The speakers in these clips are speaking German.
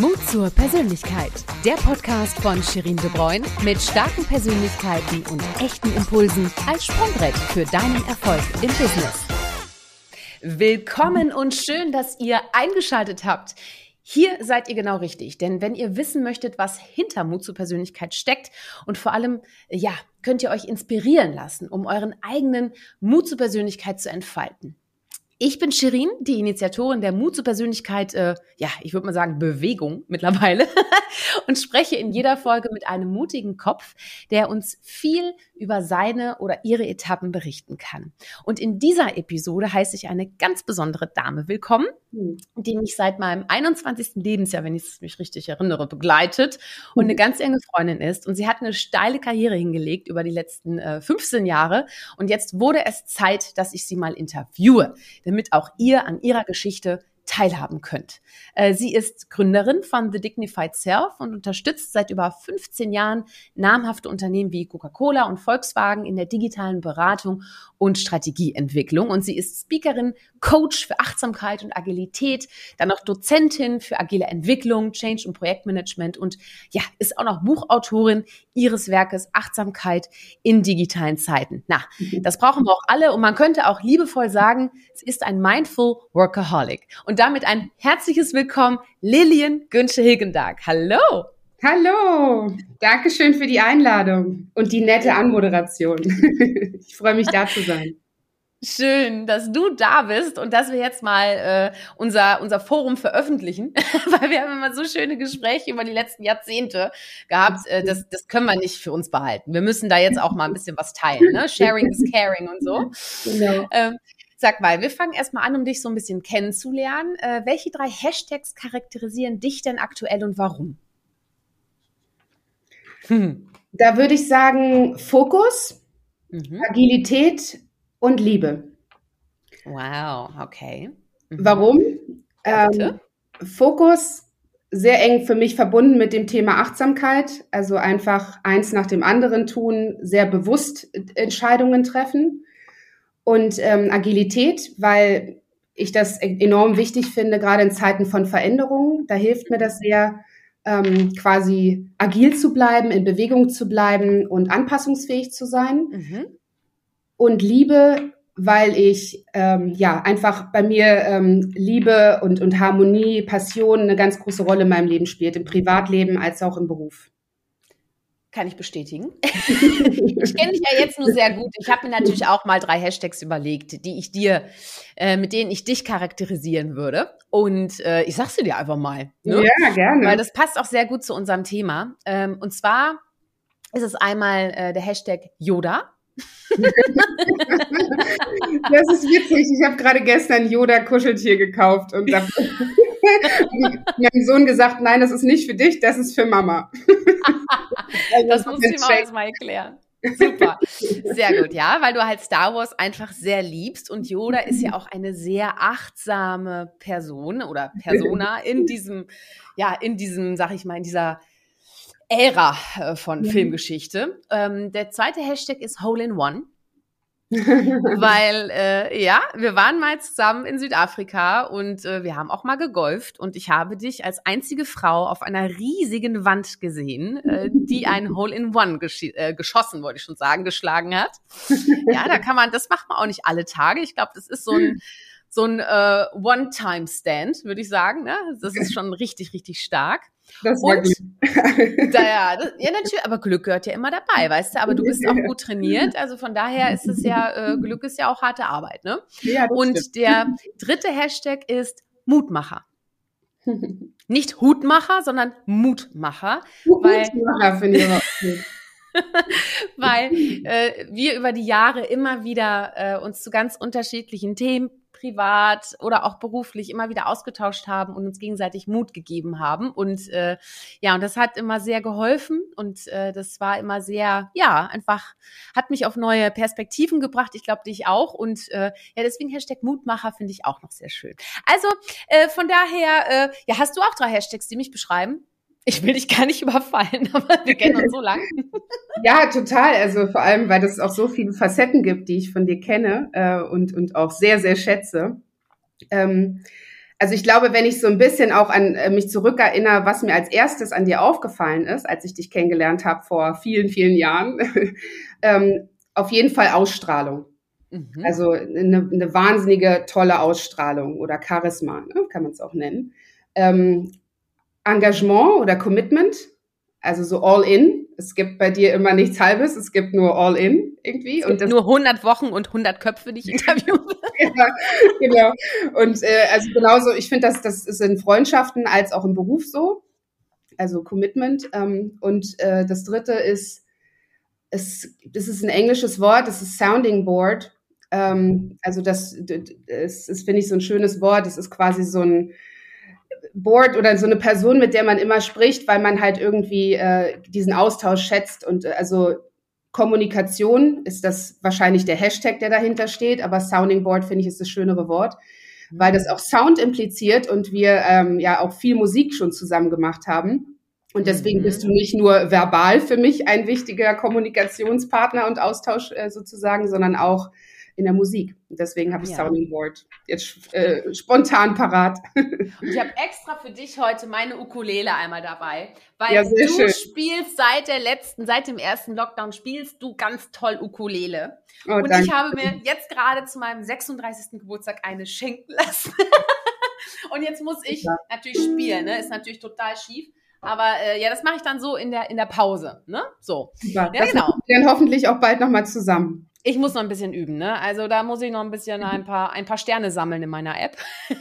Mut zur Persönlichkeit. Der Podcast von Shirin De Bruyne mit starken Persönlichkeiten und echten Impulsen als Sprungbrett für deinen Erfolg im Business. Willkommen und schön, dass ihr eingeschaltet habt. Hier seid ihr genau richtig, denn wenn ihr wissen möchtet, was hinter Mut zur Persönlichkeit steckt und vor allem, ja, könnt ihr euch inspirieren lassen, um euren eigenen Mut zur Persönlichkeit zu entfalten. Ich bin Shirin, die Initiatorin der Mut zur Persönlichkeit, äh, ja, ich würde mal sagen Bewegung mittlerweile und spreche in jeder Folge mit einem mutigen Kopf, der uns viel über seine oder ihre Etappen berichten kann. Und in dieser Episode heiße ich eine ganz besondere Dame willkommen, hm. die mich seit meinem 21. Lebensjahr, wenn ich es mich richtig erinnere, begleitet und eine ganz enge Freundin ist. Und sie hat eine steile Karriere hingelegt über die letzten äh, 15 Jahre. Und jetzt wurde es Zeit, dass ich sie mal interviewe, damit auch ihr an ihrer Geschichte teilhaben könnt. Äh, sie ist Gründerin von The Dignified Self und unterstützt seit über 15 Jahren namhafte Unternehmen wie Coca-Cola und Volkswagen in der digitalen Beratung und Strategieentwicklung. Und sie ist Speakerin, Coach für Achtsamkeit und Agilität, dann noch Dozentin für agile Entwicklung, Change und Projektmanagement und ja, ist auch noch Buchautorin ihres Werkes Achtsamkeit in digitalen Zeiten. Na, mhm. das brauchen wir auch alle und man könnte auch liebevoll sagen, sie ist ein Mindful Workaholic. Und damit ein herzliches Willkommen, Lillian Günsche-Hilgendag. Hallo! Hallo, Dankeschön für die Einladung und die nette Anmoderation. ich freue mich, da zu sein. Schön, dass du da bist und dass wir jetzt mal äh, unser, unser Forum veröffentlichen, weil wir haben immer so schöne Gespräche über die letzten Jahrzehnte gehabt. Äh, das, das können wir nicht für uns behalten. Wir müssen da jetzt auch mal ein bisschen was teilen. Ne? Sharing is caring und so. Genau. Ähm, Sag mal, wir fangen erstmal an, um dich so ein bisschen kennenzulernen. Äh, welche drei Hashtags charakterisieren dich denn aktuell und warum? Hm. Da würde ich sagen Fokus, mhm. Agilität und Liebe. Wow, okay. Mhm. Warum? Ähm, Fokus sehr eng für mich verbunden mit dem Thema Achtsamkeit, also einfach eins nach dem anderen tun, sehr bewusst Entscheidungen treffen und ähm, Agilität, weil ich das e-, enorm wichtig finde, gerade in Zeiten von Veränderungen. Da hilft mir das sehr, ähm, quasi agil zu bleiben, in Bewegung zu bleiben und anpassungsfähig zu sein. Mhm. Und Liebe, weil ich ähm, ja einfach bei mir ähm, Liebe und, und Harmonie, Passion eine ganz große Rolle in meinem Leben spielt, im Privatleben als auch im Beruf. Kann ich bestätigen. ich kenne dich ja jetzt nur sehr gut. Ich habe mir natürlich auch mal drei Hashtags überlegt, die ich dir, äh, mit denen ich dich charakterisieren würde. Und äh, ich sag's dir einfach mal. Ne? Ja, gerne. Weil das passt auch sehr gut zu unserem Thema. Ähm, und zwar ist es einmal äh, der Hashtag Yoda. Das ist witzig. Ich habe gerade gestern Yoda-Kuscheltier gekauft und da meinem Sohn gesagt, nein, das ist nicht für dich, das ist für Mama. also das muss ich mal erstmal erklären. Super. Sehr gut, ja, weil du halt Star Wars einfach sehr liebst und Yoda ist ja auch eine sehr achtsame Person oder Persona in diesem, ja, in diesem, sag ich mal, in dieser Ära äh, von Filmgeschichte. Ähm, der zweite Hashtag ist Hole in One. Weil, äh, ja, wir waren mal zusammen in Südafrika und äh, wir haben auch mal gegolft und ich habe dich als einzige Frau auf einer riesigen Wand gesehen, äh, die ein Hole-in-One gesch äh, geschossen, wollte ich schon sagen, geschlagen hat. Ja, da kann man, das macht man auch nicht alle Tage. Ich glaube, das ist so ein so ein äh, One-Time-Stand, würde ich sagen. Ne? Das ist schon richtig, richtig stark. Das war und, Glück. Da, ja, das, ja, natürlich, aber Glück gehört ja immer dabei, weißt du, aber du bist auch gut trainiert, also von daher ist es ja, äh, Glück ist ja auch harte Arbeit, ne? Ja, und stimmt. der dritte Hashtag ist Mutmacher. Nicht Hutmacher, sondern Mutmacher. Mutmacher finde ich aber gut. weil äh, wir über die Jahre immer wieder äh, uns zu ganz unterschiedlichen Themen privat oder auch beruflich immer wieder ausgetauscht haben und uns gegenseitig Mut gegeben haben. Und äh, ja, und das hat immer sehr geholfen und äh, das war immer sehr, ja, einfach hat mich auf neue Perspektiven gebracht. Ich glaube, dich auch. Und äh, ja, deswegen Hashtag Mutmacher finde ich auch noch sehr schön. Also äh, von daher, äh, ja, hast du auch drei Hashtags, die mich beschreiben? Ich will dich gar nicht überfallen, aber wir kennen uns so lange. Ja, total. Also vor allem, weil es auch so viele Facetten gibt, die ich von dir kenne äh, und, und auch sehr, sehr schätze. Ähm, also ich glaube, wenn ich so ein bisschen auch an äh, mich zurückerinnere, was mir als erstes an dir aufgefallen ist, als ich dich kennengelernt habe vor vielen, vielen Jahren, ähm, auf jeden Fall Ausstrahlung. Mhm. Also eine, eine, wahnsinnige tolle Ausstrahlung oder Charisma, ne, kann man es auch nennen. Ähm, Engagement oder Commitment, also so all in. Es gibt bei dir immer nichts Halbes, es gibt nur all in irgendwie. Es gibt und das, nur 100 Wochen und 100 Köpfe, die ich interviewe. ja, genau. Und äh, also genauso, ich finde, dass das ist in Freundschaften als auch im Beruf so. Also Commitment. Ähm, und äh, das dritte ist, es, das ist ein englisches Wort, das ist Sounding Board. Ähm, also das, das ist, finde ich, so ein schönes Wort. Das ist quasi so ein Board oder so eine Person, mit der man immer spricht, weil man halt irgendwie äh, diesen Austausch schätzt und äh, also Kommunikation ist das wahrscheinlich der Hashtag, der dahinter steht, aber Sounding Board finde ich ist das schönere Wort, weil das auch Sound impliziert und wir ähm, ja auch viel Musik schon zusammen gemacht haben. Und deswegen mhm. bist du nicht nur verbal für mich ein wichtiger Kommunikationspartner und Austausch äh, sozusagen, sondern auch in der Musik. Deswegen habe ich ja. Sounding Board jetzt äh, spontan parat. Und ich habe extra für dich heute meine Ukulele einmal dabei, weil ja, du schön. spielst seit der letzten, seit dem ersten Lockdown spielst du ganz toll Ukulele. Oh, Und danke. ich habe mir jetzt gerade zu meinem 36. Geburtstag eine schenken lassen. Und jetzt muss ich ja. natürlich spielen, ne? Ist natürlich total schief. Aber äh, ja, das mache ich dann so in der in der Pause, ne? So. Super. Ja, das genau. Dann hoffentlich auch bald nochmal zusammen. Ich muss noch ein bisschen üben, ne? Also da muss ich noch ein bisschen ein paar, ein paar Sterne sammeln in meiner App.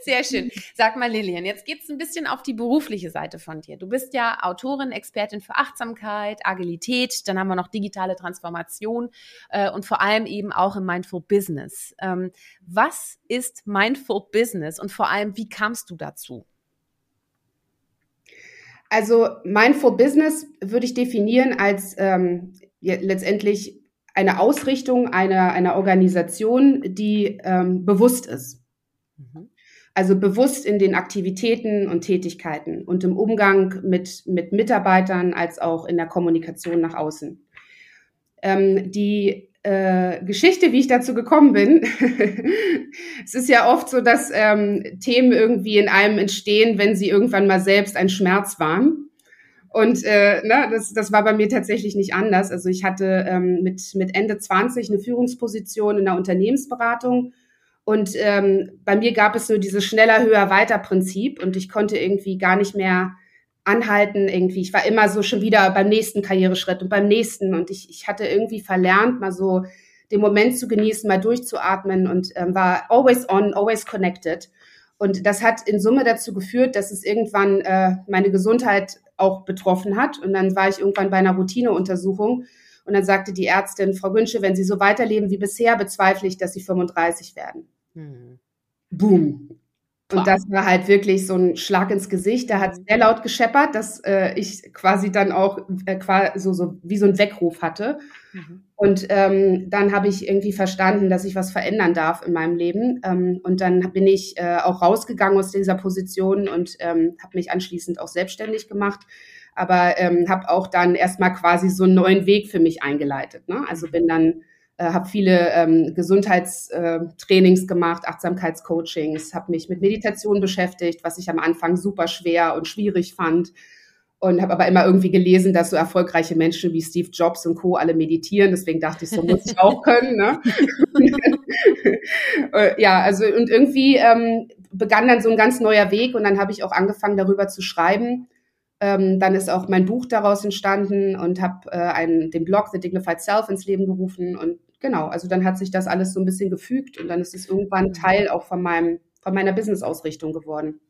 Sehr schön. Sag mal, Lilian, jetzt geht's ein bisschen auf die berufliche Seite von dir. Du bist ja Autorin, Expertin für Achtsamkeit, Agilität, dann haben wir noch digitale Transformation äh, und vor allem eben auch im Mindful Business. Ähm, was ist Mindful Business und vor allem, wie kamst du dazu? Also Mindful Business würde ich definieren als ähm, letztendlich eine Ausrichtung einer, einer Organisation, die ähm, bewusst ist. Mhm. Also bewusst in den Aktivitäten und Tätigkeiten und im Umgang mit, mit Mitarbeitern als auch in der Kommunikation nach außen. Ähm, die äh, Geschichte, wie ich dazu gekommen bin. es ist ja oft so, dass ähm, Themen irgendwie in einem entstehen, wenn sie irgendwann mal selbst ein Schmerz waren. Und äh, ne, das, das war bei mir tatsächlich nicht anders. Also ich hatte ähm, mit, mit Ende 20 eine Führungsposition in der Unternehmensberatung. Und ähm, bei mir gab es nur dieses schneller, höher, weiter Prinzip. Und ich konnte irgendwie gar nicht mehr anhalten irgendwie. Ich war immer so schon wieder beim nächsten Karriereschritt und beim nächsten. Und ich, ich hatte irgendwie verlernt, mal so den Moment zu genießen, mal durchzuatmen und ähm, war always on, always connected. Und das hat in Summe dazu geführt, dass es irgendwann äh, meine Gesundheit auch betroffen hat. Und dann war ich irgendwann bei einer Routineuntersuchung und dann sagte die Ärztin, Frau Günsche, wenn Sie so weiterleben wie bisher, bezweifle ich, dass Sie 35 werden. Hm. Boom. Und das war halt wirklich so ein Schlag ins Gesicht. Da hat es sehr laut gescheppert, dass äh, ich quasi dann auch äh, quasi so, so wie so ein Weckruf hatte. Mhm. Und ähm, dann habe ich irgendwie verstanden, dass ich was verändern darf in meinem Leben. Ähm, und dann bin ich äh, auch rausgegangen aus dieser Position und ähm, habe mich anschließend auch selbstständig gemacht. Aber ähm, habe auch dann erstmal quasi so einen neuen Weg für mich eingeleitet. Ne? Also bin dann äh, habe viele ähm, Gesundheitstrainings äh, gemacht, Achtsamkeitscoachings, habe mich mit Meditation beschäftigt, was ich am Anfang super schwer und schwierig fand. Und habe aber immer irgendwie gelesen, dass so erfolgreiche Menschen wie Steve Jobs und Co. alle meditieren. Deswegen dachte ich, so muss ich auch können. Ne? Äh, ja, also und irgendwie ähm, begann dann so ein ganz neuer Weg und dann habe ich auch angefangen, darüber zu schreiben. Ähm, dann ist auch mein Buch daraus entstanden und habe äh, den Blog The Dignified Self ins Leben gerufen und genau, also dann hat sich das alles so ein bisschen gefügt und dann ist es irgendwann mhm. Teil auch von meinem, von meiner Business-Ausrichtung geworden.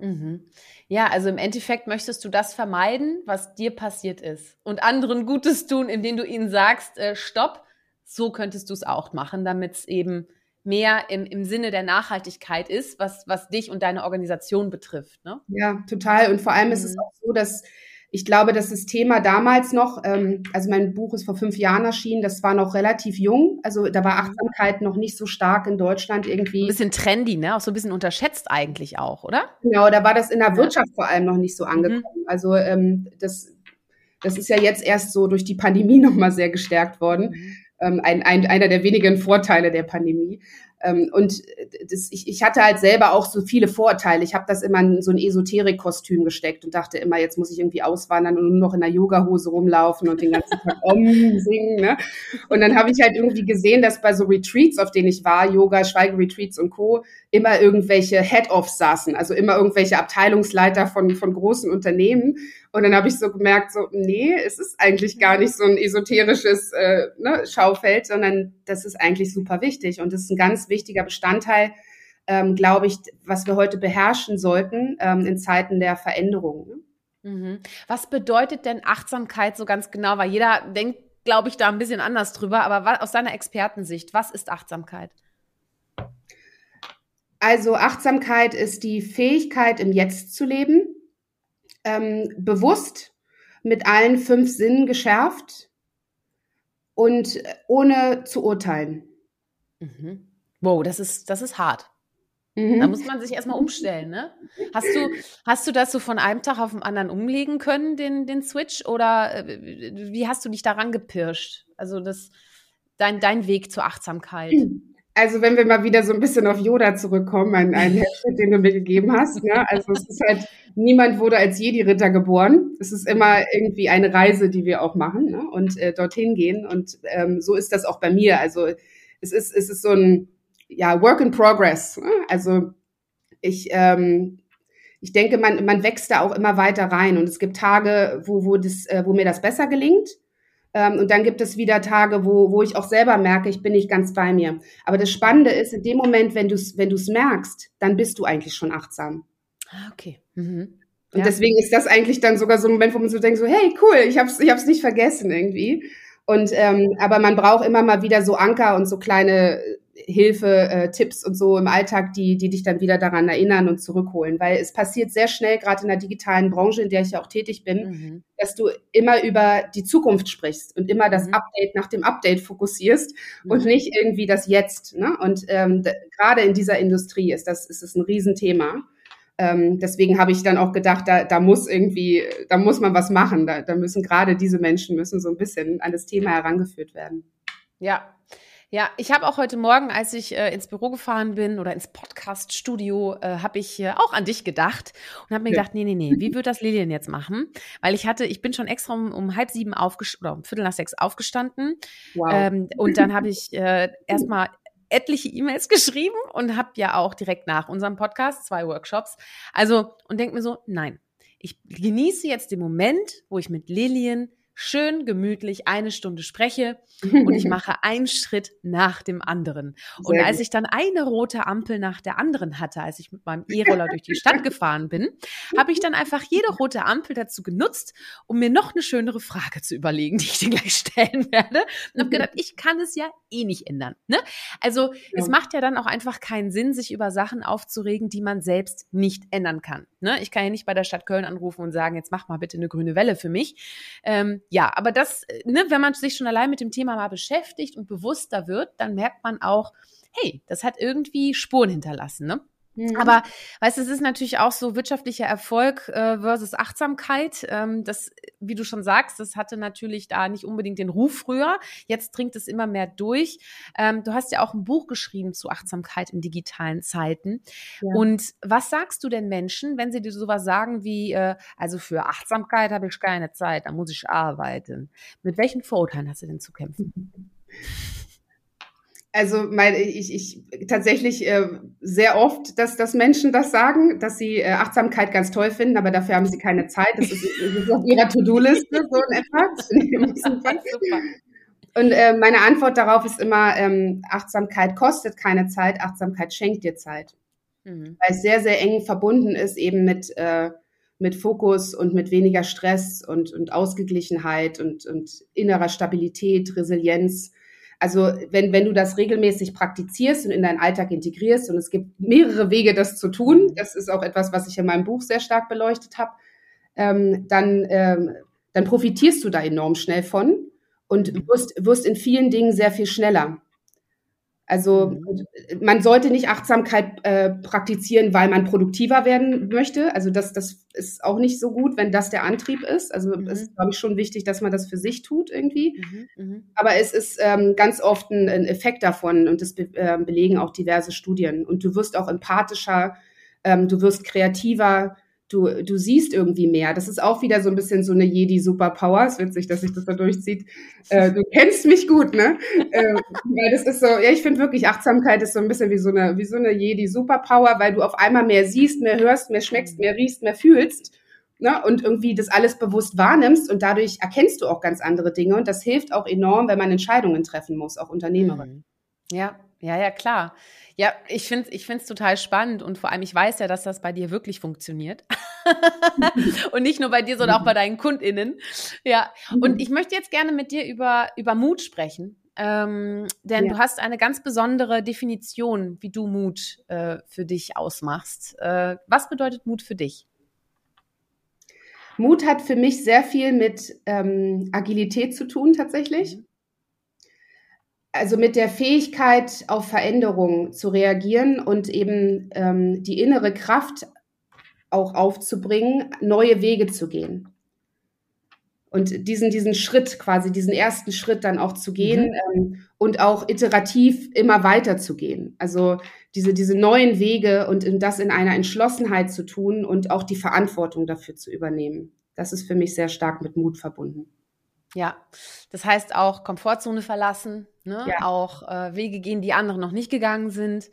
Mhm. Ja, also im Endeffekt möchtest du das vermeiden, was dir passiert ist und anderen Gutes tun, indem du ihnen sagst, äh, stopp, so könntest du es auch machen, damit es eben mehr im, im Sinne der Nachhaltigkeit ist, was, was dich und deine Organisation betrifft. Ne? Ja, total. Und vor allem mhm. ist es mhm. auch so, dass ich glaube, dass das Thema damals noch, ähm, also mein Buch ist vor fünf Jahren erschienen, das war noch relativ jung. Also da war mhm. Achtsamkeit noch nicht so stark in Deutschland irgendwie. Ein bisschen trendy, ne? Auch so ein bisschen unterschätzt eigentlich auch, oder? Genau, da war das in der Wirtschaft vor allem noch nicht so mhm. angekommen. Mhm. Also ähm, das, das ist ja jetzt erst so durch die Pandemie nochmal sehr gestärkt worden. Mhm. Ähm, ein, ein, einer der wenigen Vorteile der Pandemie. Ähm, und das, ich, ich hatte halt selber auch so viele Vorurteile. Ich habe das immer in so ein Esoterik-Kostüm gesteckt und dachte immer, jetzt muss ich irgendwie auswandern und nur noch in einer Yoga-Hose rumlaufen und den ganzen Tag Om singen. Ne? Und dann habe ich halt irgendwie gesehen, dass bei so Retreats, auf denen ich war, Yoga, Schweigeretreats und Co., immer irgendwelche Head-Offs saßen, also immer irgendwelche Abteilungsleiter von, von großen Unternehmen. Und dann habe ich so gemerkt, so, nee, es ist eigentlich gar nicht so ein esoterisches äh, ne, Schaufeld, sondern das ist eigentlich super wichtig. Und das ist ein ganz wichtiger Bestandteil, ähm, glaube ich, was wir heute beherrschen sollten ähm, in Zeiten der Veränderung. Ne? Mhm. Was bedeutet denn Achtsamkeit so ganz genau? Weil jeder denkt, glaube ich, da ein bisschen anders drüber. Aber was, aus deiner Expertensicht, was ist Achtsamkeit? Also Achtsamkeit ist die Fähigkeit, im Jetzt zu leben ähm, bewusst mit allen fünf Sinnen geschärft und ohne zu urteilen. Mhm. Wow, das ist, das ist hart. Mhm. Da muss man sich erstmal umstellen, ne? Hast du, hast du das so von einem Tag auf den anderen umlegen können, den, den Switch? Oder äh, wie hast du dich daran gepirscht? Also das, dein, dein Weg zur Achtsamkeit. Also wenn wir mal wieder so ein bisschen auf Yoda zurückkommen, ein, ein Headset, den du mir gegeben hast. Ne? Also es ist halt, niemand wurde als Jedi-Ritter geboren. Es ist immer irgendwie eine Reise, die wir auch machen ne? und äh, dorthin gehen. Und ähm, so ist das auch bei mir. Also es ist, es ist so ein ja, Work in Progress. Ne? Also ich, ähm, ich denke, man, man wächst da auch immer weiter rein. Und es gibt Tage, wo, wo, das, äh, wo mir das besser gelingt. Ähm, und dann gibt es wieder Tage, wo, wo ich auch selber merke, ich bin nicht ganz bei mir. Aber das Spannende ist, in dem Moment, wenn du es wenn du's merkst, dann bist du eigentlich schon achtsam. Ah, okay. Mhm. Und ja. deswegen ist das eigentlich dann sogar so ein Moment, wo man so denkt, so, hey, cool, ich hab's, ich hab's nicht vergessen irgendwie. Und ähm, aber man braucht immer mal wieder so Anker und so kleine Hilfe, äh, Tipps und so im Alltag, die, die dich dann wieder daran erinnern und zurückholen. Weil es passiert sehr schnell, gerade in der digitalen Branche, in der ich ja auch tätig bin, mhm. dass du immer über die Zukunft sprichst und immer das mhm. Update nach dem Update fokussierst mhm. und nicht irgendwie das Jetzt. Ne? Und ähm, gerade in dieser Industrie ist das, ist das ein Riesenthema. Ähm, deswegen habe ich dann auch gedacht, da, da muss irgendwie, da muss man was machen. Da, da müssen gerade diese Menschen müssen so ein bisschen an das Thema herangeführt werden. Ja, ja, ich habe auch heute Morgen, als ich äh, ins Büro gefahren bin oder ins Podcast-Studio, äh, habe ich äh, auch an dich gedacht und habe mir ja. gedacht, nee, nee, nee, wie wird das Lilian jetzt machen? Weil ich hatte, ich bin schon extra um, um halb sieben aufgestanden oder um viertel nach sechs aufgestanden. Wow. Ähm, und dann habe ich äh, erstmal etliche E-Mails geschrieben und habe ja auch direkt nach unserem Podcast zwei Workshops. Also, und denke mir so, nein, ich genieße jetzt den Moment, wo ich mit Lilian schön gemütlich eine Stunde spreche und ich mache einen Schritt nach dem anderen. und als ich dann eine rote Ampel nach der anderen hatte, als ich mit meinem E-Roller durch die Stadt gefahren bin, habe ich dann einfach jede rote Ampel dazu genutzt, um mir noch eine schönere Frage zu überlegen, die ich dir gleich stellen werde. Und habe gedacht, ich kann es ja eh nicht ändern. Ne? Also ja. es macht ja dann auch einfach keinen Sinn, sich über Sachen aufzuregen, die man selbst nicht ändern kann. Ne? Ich kann ja nicht bei der Stadt Köln anrufen und sagen, jetzt mach mal bitte eine grüne Welle für mich. Ähm, ja, aber das, äh, ne, wenn man sich schon allein mit dem Thema mal beschäftigt und bewusster wird, dann merkt man auch, hey, das hat irgendwie Spuren hinterlassen, ne? Mhm. Aber weißt du, es ist natürlich auch so wirtschaftlicher Erfolg äh, versus Achtsamkeit. Ähm, das, wie du schon sagst, das hatte natürlich da nicht unbedingt den Ruf früher. Jetzt dringt es immer mehr durch. Ähm, du hast ja auch ein Buch geschrieben zu Achtsamkeit in digitalen Zeiten. Ja. Und was sagst du denn Menschen, wenn sie dir sowas sagen wie, äh, also für Achtsamkeit habe ich keine Zeit, da muss ich arbeiten. Mit welchen Vorurteilen hast du denn zu kämpfen? Also mein, ich, ich tatsächlich äh, sehr oft, dass, dass Menschen das sagen, dass sie äh, Achtsamkeit ganz toll finden, aber dafür haben sie keine Zeit. Das ist, das ist auf ihrer To-Do-Liste so in etwa. Und äh, meine Antwort darauf ist immer, ähm, Achtsamkeit kostet keine Zeit, Achtsamkeit schenkt dir Zeit. Mhm. Weil es sehr, sehr eng verbunden ist eben mit, äh, mit Fokus und mit weniger Stress und, und Ausgeglichenheit und, und innerer Stabilität, Resilienz also wenn, wenn du das regelmäßig praktizierst und in deinen Alltag integrierst, und es gibt mehrere Wege, das zu tun, das ist auch etwas, was ich in meinem Buch sehr stark beleuchtet habe, ähm, dann, ähm, dann profitierst du da enorm schnell von und wirst, wirst in vielen Dingen sehr viel schneller. Also mhm. man sollte nicht Achtsamkeit äh, praktizieren, weil man produktiver werden möchte. Also das, das ist auch nicht so gut, wenn das der Antrieb ist. Also mhm. es ist, glaube ich, schon wichtig, dass man das für sich tut irgendwie. Mhm. mhm. Aber es ist ähm, ganz oft ein, ein, Effekt davon und das be äh, belegen auch diverse Studien. Und du wirst auch empathischer, ähm, du wirst kreativer, du, du siehst irgendwie mehr. Das ist auch wieder so ein bisschen so eine Jedi-Superpower. Es ist witzig, dass sich das da durchzieht. Äh, du kennst mich gut, ne? Äh, weil das ist so, ja, ich finde wirklich, Achtsamkeit ist so ein bisschen wie so eine, wie so eine Jedi-Superpower, weil du auf einmal mehr siehst, mehr hörst, mehr schmeckst, mehr riechst, mehr fühlst. Ne, und irgendwie das alles bewusst wahrnimmst und dadurch erkennst du auch ganz andere Dinge und das hilft auch enorm, wenn man Entscheidungen treffen muss, auch Unternehmerin. Mhm. Ja, ja, ja, klar. Ja, ich finde es ich find's total spannend und vor allem, ich weiß ja, dass das bei dir wirklich funktioniert. und nicht nur bei dir, sondern auch bei deinen KundInnen. Ja, und mhm. ich möchte jetzt gerne mit dir über, über Mut sprechen. Ähm, denn ja. du hast eine ganz besondere Definition, wie du Mut äh, für dich ausmachst. Äh, was bedeutet Mut für dich? Mut hat für mich sehr viel mit ähm, Agilität zu tun, tatsächlich. Mhm also mit der Fähigkeit auf Veränderungen zu reagieren und eben ähm, die innere Kraft auch aufzubringen, neue Wege zu gehen. Und diesen, diesen Schritt quasi, diesen ersten Schritt dann auch zu gehen mhm. ähm, und auch iterativ immer weiter zu gehen. Also diese, diese neuen Wege und das in einer Entschlossenheit zu tun und auch die Verantwortung dafür zu übernehmen. Das ist für mich sehr stark mit Mut verbunden. Ja, das heißt auch Komfortzone verlassen, ne? Ja. auch äh, Wege gehen, die andere noch nicht gegangen sind.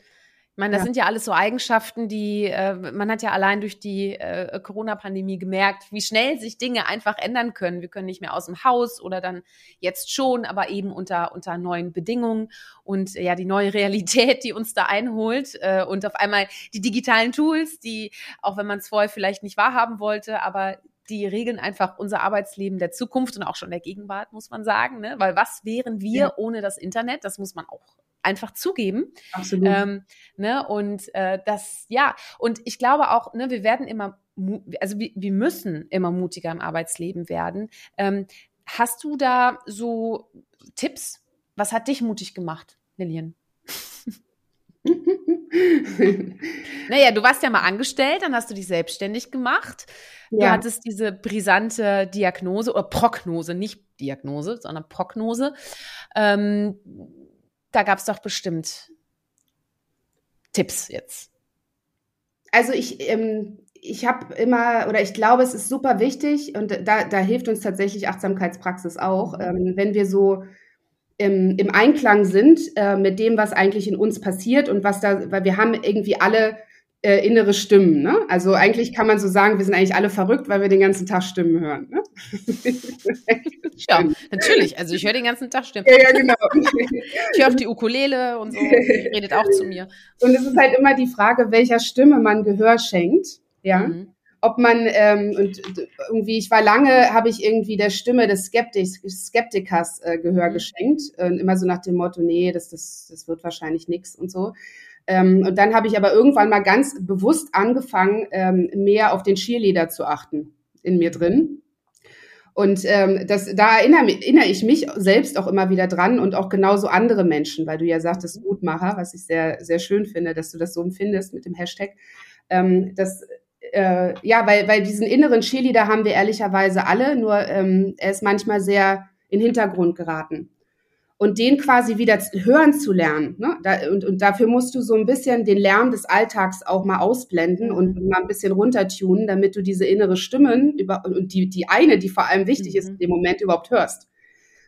Ich meine, das ja. sind ja alles so Eigenschaften, die äh, man hat ja allein durch die äh, Corona-Pandemie gemerkt, wie schnell sich Dinge einfach ändern können. Wir können nicht mehr aus dem Haus oder dann jetzt schon, aber eben unter unter neuen Bedingungen und ja die neue Realität, die uns da einholt äh, und auf einmal die digitalen Tools, die auch wenn man es vorher vielleicht nicht wahrhaben wollte, aber die regeln einfach unser Arbeitsleben der Zukunft und auch schon der Gegenwart, muss man sagen. Ne? Weil was wären wir ja. ohne das Internet? Das muss man auch einfach zugeben. Absolut. Ähm, ne? Und äh, das, ja, und ich glaube auch, ne, wir werden immer, also wir, wir müssen immer mutiger im Arbeitsleben werden. Ähm, hast du da so Tipps? Was hat dich mutig gemacht, Lilian? naja, du warst ja mal angestellt, dann hast du dich selbstständig gemacht. Du ja. hattest diese brisante Diagnose oder Prognose, nicht Diagnose, sondern Prognose. Ähm, da gab es doch bestimmt Tipps jetzt. Also ich, ähm, ich habe immer, oder ich glaube, es ist super wichtig und da, da hilft uns tatsächlich Achtsamkeitspraxis auch, mhm. ähm, wenn wir so im, im Einklang sind äh, mit dem, was eigentlich in uns passiert und was da, weil wir haben irgendwie alle äh, innere Stimmen. Ne? Also eigentlich kann man so sagen, wir sind eigentlich alle verrückt, weil wir den ganzen Tag Stimmen hören. Ne? ja, natürlich. Also ich höre den ganzen Tag Stimmen. Ja, ja, genau. ich höre auf die Ukulele und so, die redet auch zu mir. Und es ist halt immer die Frage, welcher Stimme man Gehör schenkt. Ja. Mhm ob man ähm, und irgendwie, ich war lange, habe ich irgendwie der Stimme des Skeptiks, Skeptikers äh, Gehör mhm. geschenkt. Äh, immer so nach dem Motto, nee, das, das, das wird wahrscheinlich nix und so. Ähm, und dann habe ich aber irgendwann mal ganz bewusst angefangen, ähm, mehr auf den Cheerleader zu achten in mir drin. Und ähm, das, da erinnere, erinnere ich mich selbst auch immer wieder dran und auch genauso andere Menschen, weil du ja sagtest Mutmacher, was ich sehr, sehr schön finde, dass du das so empfindest mit dem Hashtag. Ähm, das äh, ja, weil, weil diesen inneren Cheerleader haben wir ehrlicherweise alle, nur ähm, er ist manchmal sehr in den Hintergrund geraten. Und den quasi wieder hören zu lernen. Ne? Da, und, und dafür musst du so ein bisschen den Lärm des Alltags auch mal ausblenden und mhm. mal ein bisschen runtertunen, damit du diese innere Stimmen über, und die, die eine, die vor allem wichtig mhm. ist, in dem Moment überhaupt hörst.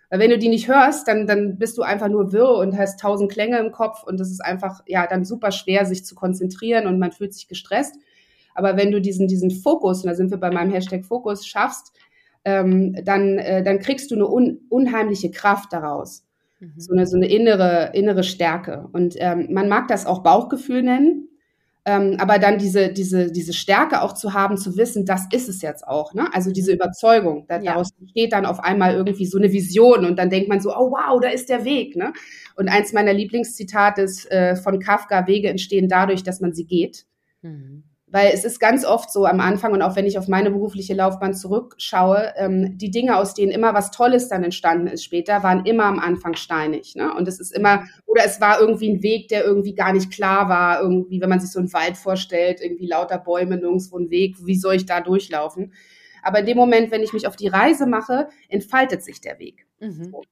Weil wenn du die nicht hörst, dann, dann bist du einfach nur wirr und hast tausend Klänge im Kopf und das ist einfach, ja, dann super schwer, sich zu konzentrieren und man fühlt sich gestresst. Aber wenn du diesen, diesen Fokus, und da sind wir bei meinem Hashtag Fokus, schaffst, ähm, dann, äh, dann kriegst du eine un, unheimliche Kraft daraus. Mhm. So, eine, so eine innere, innere Stärke. Und ähm, man mag das auch Bauchgefühl nennen. Ähm, aber dann diese, diese, diese Stärke auch zu haben, zu wissen, das ist es jetzt auch. Ne? Also diese mhm. Überzeugung, da, ja. daraus entsteht dann auf einmal irgendwie so eine Vision und dann denkt man so, oh wow, da ist der Weg. Ne? Und eins meiner Lieblingszitate ist äh, von Kafka, Wege entstehen dadurch, dass man sie geht. Mhm. Weil es ist ganz oft so am Anfang und auch wenn ich auf meine berufliche Laufbahn zurückschaue, ähm, die Dinge, aus denen immer was Tolles dann entstanden ist später, waren immer am Anfang steinig. Ne? Und es ist immer, oder es war irgendwie ein Weg, der irgendwie gar nicht klar war, irgendwie, wenn man sich so einen Wald vorstellt, irgendwie lauter Bäume, nirgendwo ein Weg, wie soll ich da durchlaufen? Aber in dem Moment, wenn ich mich auf die Reise mache, entfaltet sich der Weg. Mhm. So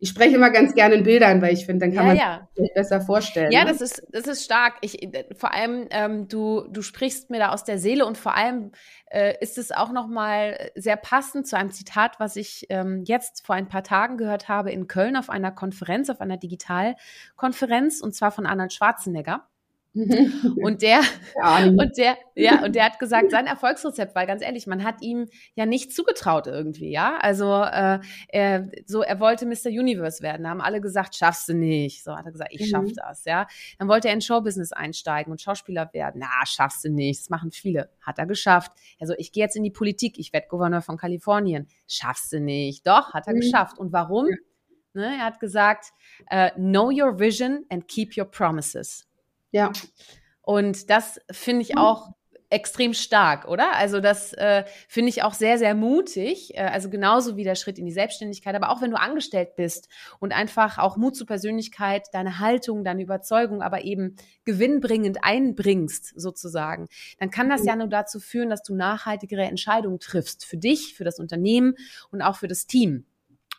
ich spreche immer ganz gerne in Bildern, weil ich finde, dann kann ja, man ja. sich besser vorstellen. Ja, ne? das ist, das ist stark. Ich, vor allem, ähm, du, du sprichst mir da aus der Seele und vor allem äh, ist es auch nochmal sehr passend zu einem Zitat, was ich ähm, jetzt vor ein paar Tagen gehört habe in Köln auf einer Konferenz, auf einer Digitalkonferenz und zwar von Arnold Schwarzenegger. und der, und der, ja, und der hat gesagt, sein Erfolgsrezept, weil ganz ehrlich, man hat ihm ja nicht zugetraut irgendwie, ja. Also äh, er, so, er wollte Mr. Universe werden. Da haben alle gesagt, schaffst du nicht. So hat er gesagt, ich schaff mhm. das, ja. Dann wollte er in Showbusiness einsteigen und Schauspieler werden. Na, schaffst du nicht. Das machen viele. Hat er geschafft. Also ich gehe jetzt in die Politik. Ich werde Gouverneur von Kalifornien. Schaffst du nicht. Doch, hat er mhm. geschafft. Und warum? Ne, er hat gesagt, uh, know your vision and keep your promises. Ja. Und das finde ich auch extrem stark, oder? Also das äh, finde ich auch sehr, sehr mutig. Äh, also genauso wie der Schritt in die Selbstständigkeit. Aber auch wenn du angestellt bist und einfach auch Mut zur Persönlichkeit, deine Haltung, deine Überzeugung, aber eben gewinnbringend einbringst, sozusagen, dann kann das ja nur dazu führen, dass du nachhaltigere Entscheidungen triffst. Für dich, für das Unternehmen und auch für das Team.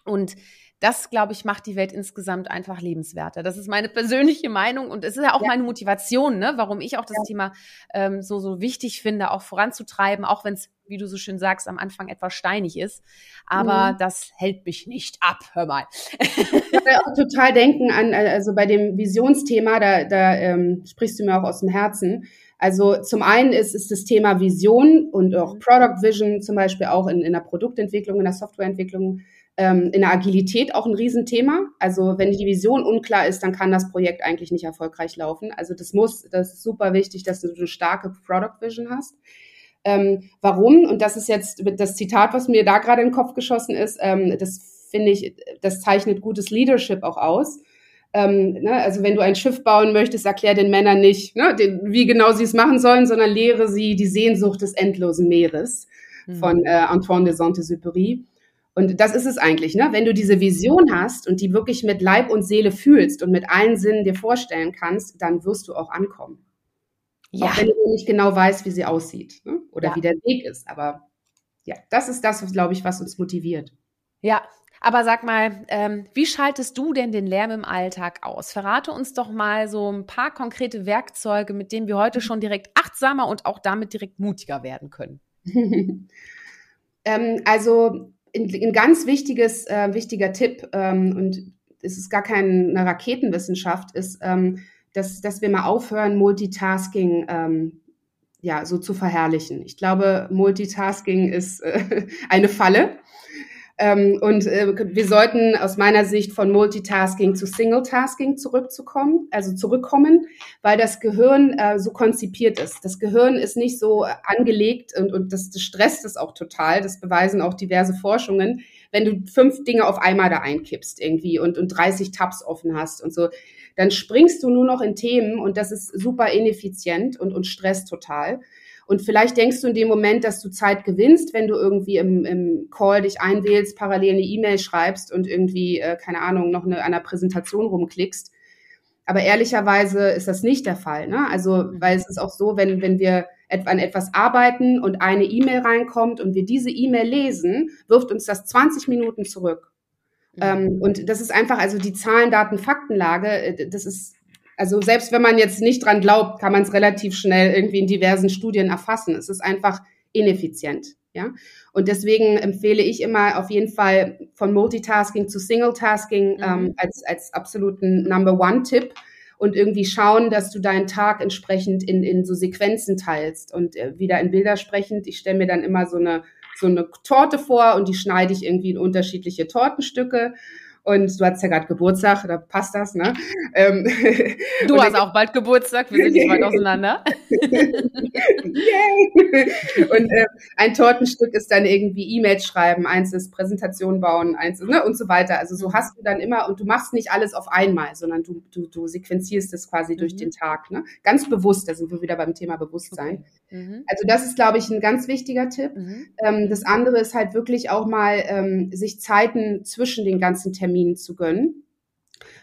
Und das, glaube ich, macht die Welt insgesamt einfach lebenswerter. Das ist meine persönliche Meinung und es ist ja auch ja. meine Motivation, ne, warum ich auch das ja. Thema ähm, so, so wichtig finde, auch voranzutreiben, auch wenn es, wie du so schön sagst, am Anfang etwas steinig ist. Aber mhm. das hält mich nicht ab, hör mal. ich würde auch total denken an, also bei dem Visionsthema, da, da ähm, sprichst du mir auch aus dem Herzen. Also zum einen ist, ist das Thema Vision und auch mhm. Product Vision zum Beispiel auch in, in der Produktentwicklung, in der Softwareentwicklung ähm, in der Agilität auch ein Riesenthema. Also wenn die Vision unklar ist, dann kann das Projekt eigentlich nicht erfolgreich laufen. Also das muss, das ist super wichtig, dass du eine starke Product Vision hast. Ähm, warum? Und das ist jetzt das Zitat, was mir da gerade in den Kopf geschossen ist. Ähm, das finde ich, das zeichnet gutes Leadership auch aus. Ähm, ne, also wenn du ein Schiff bauen möchtest, erklär den Männern nicht, ne, den, wie genau sie es machen sollen, sondern lehre sie die Sehnsucht des endlosen Meeres mhm. von äh, Antoine de Saint-Exupéry. Und das ist es eigentlich, ne? Wenn du diese Vision hast und die wirklich mit Leib und Seele fühlst und mit allen Sinnen dir vorstellen kannst, dann wirst du auch ankommen. Ja. Auch wenn du nicht genau weißt, wie sie aussieht ne? oder ja. wie der Weg ist. Aber ja, das ist das, glaube ich, was uns motiviert. Ja, aber sag mal, ähm, wie schaltest du denn den Lärm im Alltag aus? Verrate uns doch mal so ein paar konkrete Werkzeuge, mit denen wir heute schon direkt achtsamer und auch damit direkt mutiger werden können. ähm, also ein, ganz wichtiges, äh, wichtiger Tipp, ähm, und es ist gar keine Raketenwissenschaft, ist, ähm, dass, dass wir mal aufhören, Multitasking ähm, ja, so zu verherrlichen. Ich glaube, Multitasking ist äh, eine Falle. Ähm, und äh, wir sollten aus meiner Sicht von Multitasking zu Singletasking zurückzukommen, also zurückkommen, weil das Gehirn äh, so konzipiert ist. Das Gehirn ist nicht so angelegt und, und das, das stresst es auch total. Das beweisen auch diverse Forschungen. Wenn du fünf Dinge auf einmal da einkippst irgendwie und, und 30 Tabs offen hast und so, dann springst du nur noch in Themen und das ist super ineffizient und, und stresst total. Und vielleicht denkst du in dem Moment, dass du Zeit gewinnst, wenn du irgendwie im, im Call dich einwählst, parallel eine E-Mail schreibst und irgendwie, äh, keine Ahnung, noch eine, an einer Präsentation rumklickst. Aber ehrlicherweise ist das nicht der Fall. Ne? Also, weil es ist auch so, wenn, wenn wir an etwas arbeiten und eine E-Mail reinkommt und wir diese E-Mail lesen, wirft uns das 20 Minuten zurück. Mhm. Ähm, und das ist einfach, also die Zahlen, Daten, Faktenlage, äh, das ist also selbst wenn man jetzt nicht dran glaubt, kann man es relativ schnell irgendwie in diversen Studien erfassen. Es ist einfach ineffizient. Ja, und deswegen empfehle ich immer auf jeden Fall von Multitasking zu Singletasking mhm. ähm, als, als absoluten Number One-Tipp und irgendwie schauen, dass du deinen Tag entsprechend in, in so Sequenzen teilst und äh, wieder in Bilder sprechend. Ich stelle mir dann immer so eine, so eine Torte vor und die schneide ich irgendwie in unterschiedliche Tortenstücke und du hast ja gerade Geburtstag, da passt das, ne? Ähm, du hast auch bald Geburtstag, wir sind nicht weit auseinander. und äh, ein Tortenstück ist dann irgendwie E-Mails schreiben, eins ist Präsentation bauen, eins ist, ne, und so weiter. Also so mhm. hast du dann immer, und du machst nicht alles auf einmal, sondern du, du, du sequenzierst es quasi mhm. durch den Tag. Ne? Ganz bewusst, da sind wir wieder beim Thema Bewusstsein. Okay. Mhm. Also das ist, glaube ich, ein ganz wichtiger Tipp. Mhm. Ähm, das andere ist halt wirklich auch mal, ähm, sich Zeiten zwischen den ganzen Terminen zu gönnen.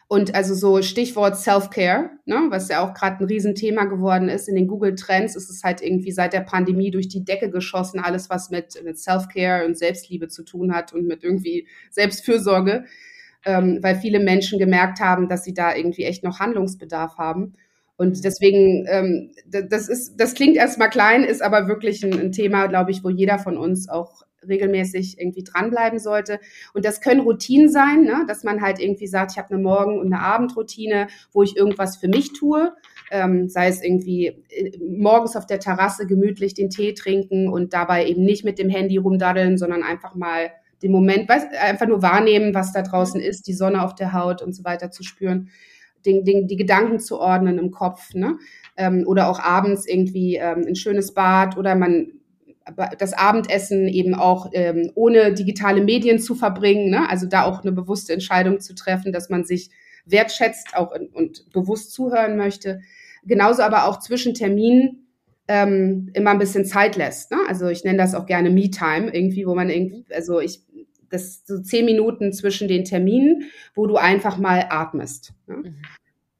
Und also so Stichwort Self-Care, ne, was ja auch gerade ein Riesenthema geworden ist. In den Google-Trends ist es halt irgendwie seit der Pandemie durch die Decke geschossen, alles was mit, mit Self-Care und Selbstliebe zu tun hat und mit irgendwie Selbstfürsorge, ähm, weil viele Menschen gemerkt haben, dass sie da irgendwie echt noch Handlungsbedarf haben. Und deswegen, ähm, das ist, das klingt erstmal klein, ist aber wirklich ein, ein Thema, glaube ich, wo jeder von uns auch regelmäßig irgendwie dranbleiben sollte. Und das können Routinen sein, ne? dass man halt irgendwie sagt, ich habe eine Morgen- und eine Abendroutine, wo ich irgendwas für mich tue. Ähm, sei es irgendwie äh, morgens auf der Terrasse gemütlich den Tee trinken und dabei eben nicht mit dem Handy rumdaddeln, sondern einfach mal den Moment, weiß, einfach nur wahrnehmen, was da draußen ist, die Sonne auf der Haut und so weiter zu spüren, den, den, die Gedanken zu ordnen im Kopf, ne? Ähm, oder auch abends irgendwie ähm, ein schönes Bad oder man das Abendessen eben auch ähm, ohne digitale Medien zu verbringen, ne? also da auch eine bewusste Entscheidung zu treffen, dass man sich wertschätzt auch in, und bewusst zuhören möchte. Genauso aber auch zwischen Terminen ähm, immer ein bisschen Zeit lässt. Ne? Also ich nenne das auch gerne Me-Time, irgendwie, wo man irgendwie, also ich, das so zehn Minuten zwischen den Terminen, wo du einfach mal atmest. Ne? Mhm.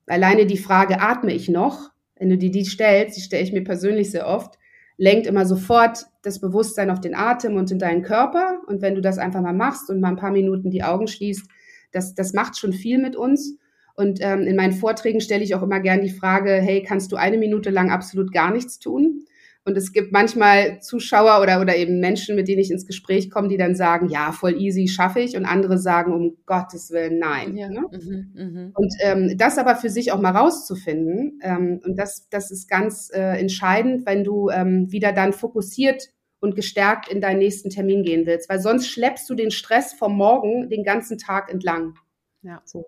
Alleine die Frage, atme ich noch? Wenn du dir die stellst, die stelle ich mir persönlich sehr oft, lenkt immer sofort das Bewusstsein auf den Atem und in deinen Körper. Und wenn du das einfach mal machst und mal ein paar Minuten die Augen schließt, das, das macht schon viel mit uns. Und ähm, in meinen Vorträgen stelle ich auch immer gern die Frage, hey, kannst du eine Minute lang absolut gar nichts tun? Und es gibt manchmal Zuschauer oder, oder eben Menschen, mit denen ich ins Gespräch komme, die dann sagen, ja, voll easy, schaffe ich. Und andere sagen, um Gottes Willen, nein. Ja. Ne? Mhm, mh. Und ähm, das aber für sich auch mal rauszufinden, ähm, und das, das ist ganz äh, entscheidend, wenn du ähm, wieder dann fokussiert und gestärkt in deinen nächsten Termin gehen willst, weil sonst schleppst du den Stress vom Morgen den ganzen Tag entlang. Ja. So.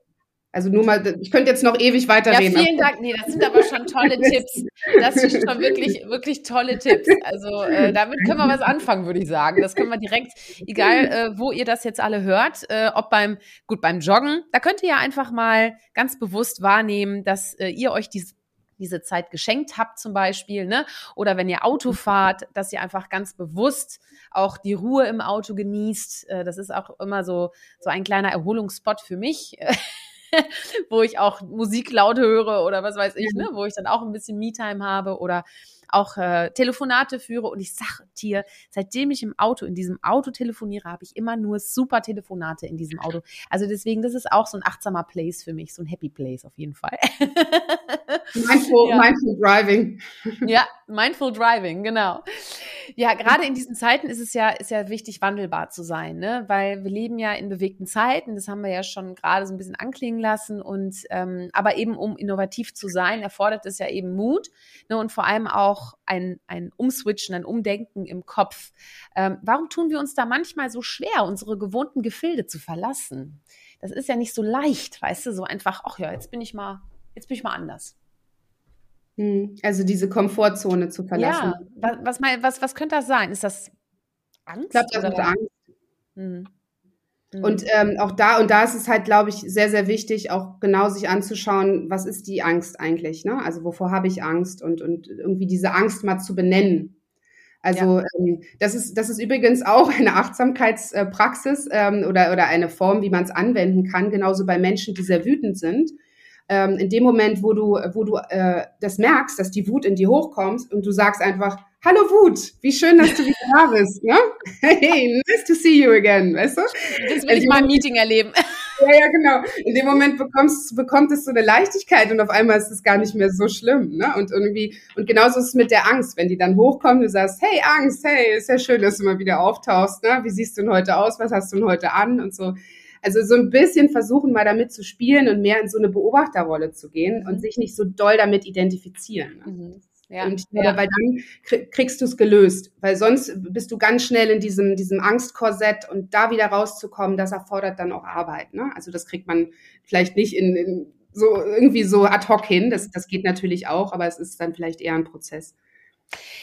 Also nur mal, ich könnte jetzt noch ewig weiterreden. Ja, vielen Dank. Nee, das sind aber schon tolle Tipps. Das sind schon wirklich, wirklich tolle Tipps. Also äh, damit können wir was anfangen, würde ich sagen. Das können wir direkt, egal äh, wo ihr das jetzt alle hört, äh, ob beim, gut, beim Joggen, da könnt ihr ja einfach mal ganz bewusst wahrnehmen, dass äh, ihr euch diese diese Zeit geschenkt habt zum Beispiel, ne? Oder wenn ihr Auto fahrt, dass ihr einfach ganz bewusst auch die Ruhe im Auto genießt. Äh, das ist auch immer so, so ein kleiner Erholungsspot für mich. wo ich auch Musik laut höre oder was weiß ich, ne, wo ich dann auch ein bisschen Me-Time habe oder auch äh, Telefonate führe und ich sag dir, seitdem ich im Auto, in diesem Auto telefoniere, habe ich immer nur super Telefonate in diesem Auto. Also deswegen, das ist auch so ein achtsamer Place für mich, so ein Happy Place auf jeden Fall. mindful, ja. mindful Driving. Ja, Mindful Driving, genau. Ja, gerade in diesen Zeiten ist es ja, ist ja wichtig, wandelbar zu sein, ne? Weil wir leben ja in bewegten Zeiten, das haben wir ja schon gerade so ein bisschen anklingen lassen. Und ähm, aber eben um innovativ zu sein, erfordert es ja eben Mut ne? und vor allem auch ein, ein Umswitchen, ein Umdenken im Kopf. Ähm, warum tun wir uns da manchmal so schwer, unsere gewohnten Gefilde zu verlassen? Das ist ja nicht so leicht, weißt du, so einfach, ach ja, jetzt bin ich mal, jetzt bin ich mal anders. Hm, also diese Komfortzone zu verlassen. Ja, was, was, was, was könnte das sein? Ist das Angst? Ich glaube, das ist Angst. Mhm. Und ähm, auch da, und da ist es halt, glaube ich, sehr, sehr wichtig, auch genau sich anzuschauen, was ist die Angst eigentlich, ne? Also wovor habe ich Angst und, und irgendwie diese Angst mal zu benennen. Also ja. ähm, das ist das ist übrigens auch eine Achtsamkeitspraxis ähm, oder oder eine Form, wie man es anwenden kann, genauso bei Menschen, die sehr wütend sind ähm, in dem Moment, wo du, wo du äh, das merkst, dass die Wut in dir hochkommt und du sagst einfach, Hallo Wut, wie schön, dass du wieder da bist. Ne? Hey, nice to see you again, weißt du? Das will ich mal im Meeting erleben. Ja, ja, genau. In dem Moment bekommst, bekommt es so eine Leichtigkeit und auf einmal ist es gar nicht mehr so schlimm. Ne? Und irgendwie, und genauso ist es mit der Angst, wenn die dann hochkommt, du sagst, hey Angst, hey, ist ja schön, dass du mal wieder auftauchst. Ne? Wie siehst du denn heute aus? Was hast du denn heute an? Und so. Also so ein bisschen versuchen, mal damit zu spielen und mehr in so eine Beobachterrolle zu gehen und mhm. sich nicht so doll damit identifizieren. Ne? Mhm. Ja, und, ja. Weil dann kriegst du es gelöst. Weil sonst bist du ganz schnell in diesem, diesem Angstkorsett und da wieder rauszukommen, das erfordert dann auch Arbeit. Ne? Also das kriegt man vielleicht nicht in, in so irgendwie so ad hoc hin. Das, das geht natürlich auch, aber es ist dann vielleicht eher ein Prozess.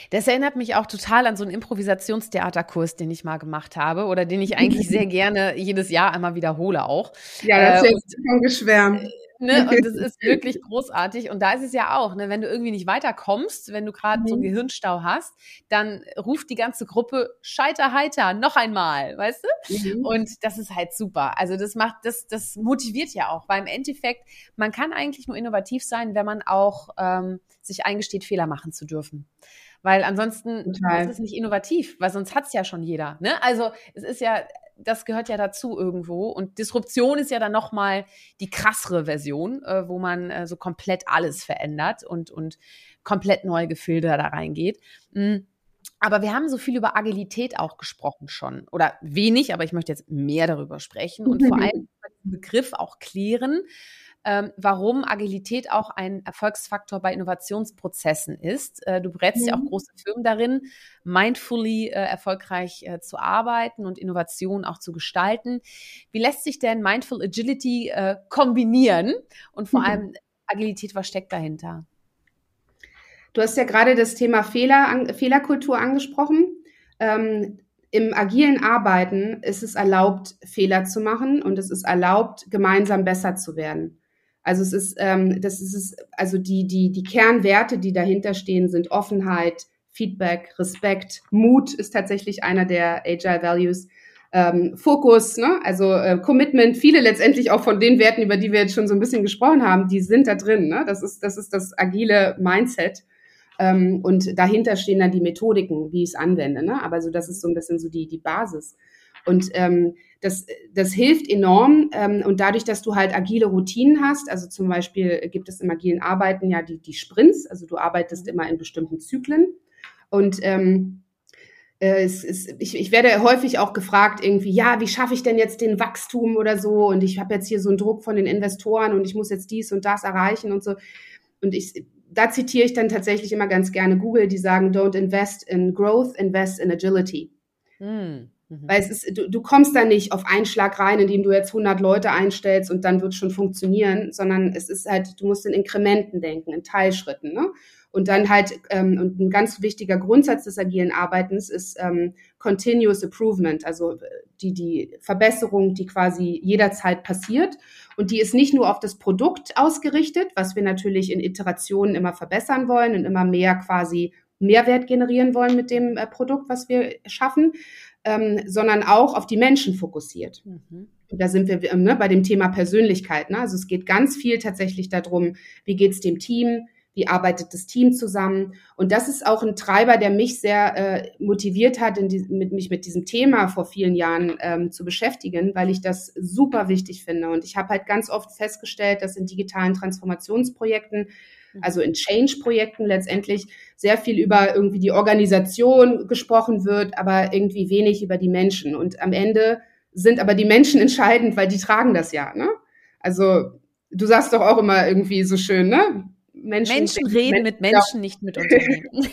Das erinnert mich auch total an so einen Improvisationstheaterkurs, den ich mal gemacht habe oder den ich eigentlich sehr gerne jedes Jahr einmal wiederhole auch. Ja, das ist äh, jetzt schon geschwärmt. Ne? Und das ist wirklich großartig. Und da ist es ja auch, ne? wenn du irgendwie nicht weiterkommst, wenn du gerade mhm. so einen mhm. Gehirnstau hast, dann ruft die ganze Gruppe Scheiter heiter noch einmal, weißt du? Mhm. Und das ist halt super. Also das macht, das, das motiviert ja auch, weil im Endeffekt, man kann eigentlich nur innovativ sein, wenn man auch ähm, sich eingesteht, Fehler machen zu dürfen. Weil ansonsten Total. ist es nicht innovativ, weil sonst hat es ja schon jeder. Ne? Also es ist ja, das gehört ja dazu irgendwo. Und Disruption ist ja dann nochmal die krassere Version, äh, wo man äh, so komplett alles verändert und, und komplett neue Gefilde da reingeht. Mhm. Aber wir haben so viel über Agilität auch gesprochen schon. Oder wenig, aber ich möchte jetzt mehr darüber sprechen und vor allem den Begriff auch klären ähm, warum Agilität auch ein Erfolgsfaktor bei Innovationsprozessen ist. Äh, du berätst mhm. ja auch mhm. große Firmen darin, mindfully äh, erfolgreich äh, zu arbeiten und Innovation auch zu gestalten. Wie lässt sich denn Mindful Agility äh, kombinieren und vor mhm. allem Agilität, was steckt dahinter? Du hast ja gerade das Thema Fehler, an, Fehlerkultur angesprochen. Ähm, im agilen Arbeiten ist es erlaubt, Fehler zu machen und es ist erlaubt, gemeinsam besser zu werden. Also es ist, ähm, das ist es, also die, die, die Kernwerte, die dahinter stehen, sind Offenheit, Feedback, Respekt, Mut ist tatsächlich einer der Agile Values. Ähm, Fokus, ne? also äh, Commitment, viele letztendlich auch von den Werten, über die wir jetzt schon so ein bisschen gesprochen haben, die sind da drin. Ne? Das, ist, das ist das agile Mindset. Ähm, und dahinter stehen dann die Methodiken, wie ich es anwende. Ne? Aber so, das ist so ein bisschen so die, die Basis. Und ähm, das, das hilft enorm. Ähm, und dadurch, dass du halt agile Routinen hast, also zum Beispiel gibt es im agilen Arbeiten ja die, die Sprints, also du arbeitest immer in bestimmten Zyklen. Und ähm, äh, es ist, ich, ich werde häufig auch gefragt, irgendwie, ja, wie schaffe ich denn jetzt den Wachstum oder so? Und ich habe jetzt hier so einen Druck von den Investoren und ich muss jetzt dies und das erreichen und so. Und ich, da zitiere ich dann tatsächlich immer ganz gerne Google, die sagen, don't invest in growth, invest in agility. Hm. Mhm. Weil es ist, du, du kommst da nicht auf einen Schlag rein, indem du jetzt 100 Leute einstellst und dann wird schon funktionieren, sondern es ist halt, du musst in Inkrementen denken, in Teilschritten. Ne? Und dann halt, ähm, und ein ganz wichtiger Grundsatz des agilen Arbeitens ist ähm, Continuous Improvement, also die, die Verbesserung, die quasi jederzeit passiert. Und die ist nicht nur auf das Produkt ausgerichtet, was wir natürlich in Iterationen immer verbessern wollen und immer mehr quasi Mehrwert generieren wollen mit dem äh, Produkt, was wir schaffen, ähm, sondern auch auf die Menschen fokussiert. Mhm. Da sind wir ne, bei dem Thema Persönlichkeit. Ne? Also es geht ganz viel tatsächlich darum, wie geht's dem Team, wie arbeitet das Team zusammen. Und das ist auch ein Treiber, der mich sehr äh, motiviert hat, die, mit, mich mit diesem Thema vor vielen Jahren ähm, zu beschäftigen, weil ich das super wichtig finde. Und ich habe halt ganz oft festgestellt, dass in digitalen Transformationsprojekten also in Change-Projekten letztendlich sehr viel über irgendwie die Organisation gesprochen wird, aber irgendwie wenig über die Menschen. Und am Ende sind aber die Menschen entscheidend, weil die tragen das ja. Ne? Also du sagst doch auch immer irgendwie so schön, ne? Menschen, Menschen reden Menschen, mit Menschen, ja. nicht mit Unternehmen.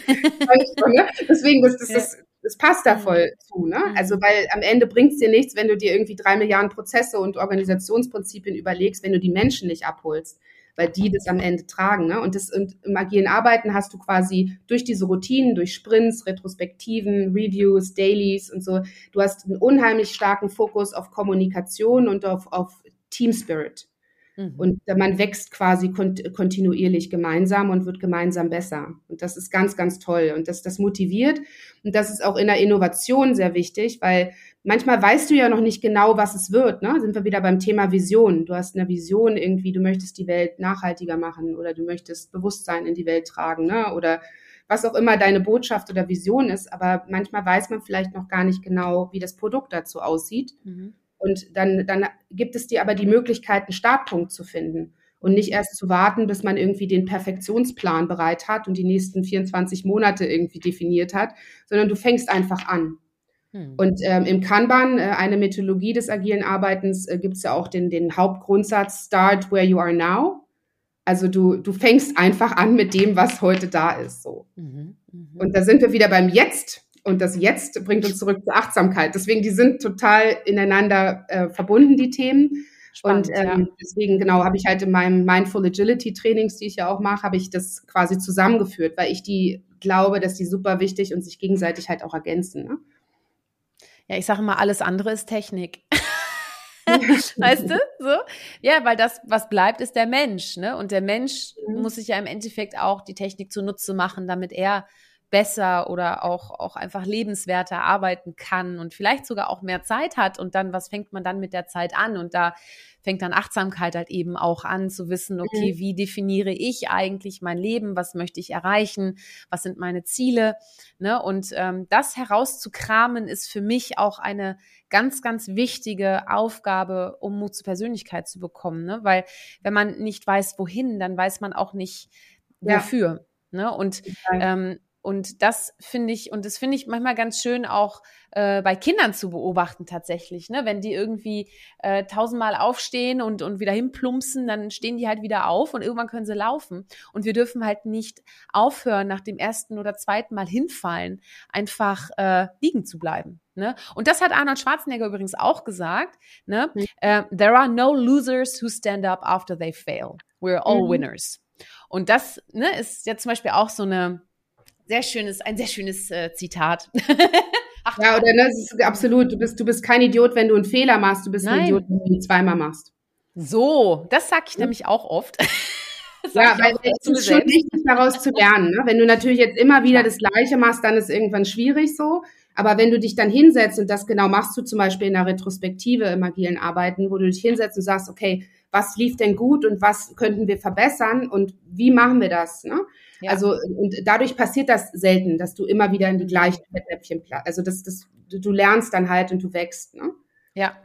Ne? Deswegen, das, das, das, das passt da voll zu. Ne? Mhm. Also, weil am Ende bringt es dir nichts, wenn du dir irgendwie drei Milliarden Prozesse und Organisationsprinzipien überlegst, wenn du die Menschen nicht abholst weil die das am Ende tragen. Ne? Und, das, und im agilen Arbeiten hast du quasi durch diese Routinen, durch Sprints, Retrospektiven, Reviews, Dailies und so, du hast einen unheimlich starken Fokus auf Kommunikation und auf, auf Team Spirit. Mhm. Und man wächst quasi kont kontinuierlich gemeinsam und wird gemeinsam besser. Und das ist ganz, ganz toll. Und das, das motiviert. Und das ist auch in der Innovation sehr wichtig, weil manchmal weißt du ja noch nicht genau, was es wird. Ne? Sind wir wieder beim Thema Vision. Du hast eine Vision irgendwie, du möchtest die Welt nachhaltiger machen oder du möchtest Bewusstsein in die Welt tragen ne? oder was auch immer deine Botschaft oder Vision ist. Aber manchmal weiß man vielleicht noch gar nicht genau, wie das Produkt dazu aussieht. Mhm. Und dann, dann gibt es dir aber die Möglichkeit, einen Startpunkt zu finden und nicht erst zu warten, bis man irgendwie den Perfektionsplan bereit hat und die nächsten 24 Monate irgendwie definiert hat, sondern du fängst einfach an. Hm. Und ähm, im Kanban, äh, eine Methodologie des agilen Arbeitens, äh, gibt es ja auch den, den Hauptgrundsatz Start where you are now. Also du, du fängst einfach an mit dem, was heute da ist. So. Mhm, mh. Und da sind wir wieder beim Jetzt. Und das Jetzt bringt uns zurück zur Achtsamkeit. Deswegen, die sind total ineinander äh, verbunden, die Themen. Spannend, und ähm, ja. deswegen, genau, habe ich halt in meinem Mindful Agility Trainings, die ich ja auch mache, habe ich das quasi zusammengeführt, weil ich die glaube, dass die super wichtig und sich gegenseitig halt auch ergänzen. Ne? Ja, ich sage immer, alles andere ist Technik. weißt du? So? Ja, weil das, was bleibt, ist der Mensch, ne? Und der Mensch mhm. muss sich ja im Endeffekt auch die Technik zunutze machen, damit er besser oder auch, auch einfach lebenswerter arbeiten kann und vielleicht sogar auch mehr Zeit hat. Und dann, was fängt man dann mit der Zeit an? Und da fängt dann Achtsamkeit halt eben auch an zu wissen, okay, mhm. wie definiere ich eigentlich mein Leben? Was möchte ich erreichen? Was sind meine Ziele? Ne? Und ähm, das herauszukramen ist für mich auch eine ganz, ganz wichtige Aufgabe, um Mut zur Persönlichkeit zu bekommen. Ne? Weil wenn man nicht weiß, wohin, dann weiß man auch nicht, wofür. Ja. Ne? Und ähm, und das finde ich, und das finde ich manchmal ganz schön auch äh, bei Kindern zu beobachten tatsächlich. Ne? Wenn die irgendwie äh, tausendmal aufstehen und, und wieder hinplumpsen, dann stehen die halt wieder auf und irgendwann können sie laufen. Und wir dürfen halt nicht aufhören, nach dem ersten oder zweiten Mal hinfallen, einfach äh, liegen zu bleiben. Ne? Und das hat Arnold Schwarzenegger übrigens auch gesagt. Ne? Mhm. Uh, There are no losers who stand up after they fail. We're all mhm. winners. Und das ne, ist jetzt zum Beispiel auch so eine sehr schönes, ein sehr schönes äh, Zitat. Ach, ja, oder ne, das ist absolut. Du bist, du bist kein Idiot, wenn du einen Fehler machst. Du bist Nein. ein Idiot, wenn du ihn zweimal machst. So, das sage ich ja. nämlich auch oft. ja, weil es ist schon wichtig, daraus zu lernen. Ne? Wenn du natürlich jetzt immer wieder das Gleiche machst, dann ist irgendwann schwierig so. Aber wenn du dich dann hinsetzt und das genau machst du zum Beispiel in der Retrospektive im agilen Arbeiten, wo du dich hinsetzt und sagst, okay, was lief denn gut und was könnten wir verbessern und wie machen wir das? Ne? Ja. Also und dadurch passiert das selten, dass du immer wieder in die gleichen Fettnäpfchen, also das, das, du lernst dann halt und du wächst. Ne? Ja.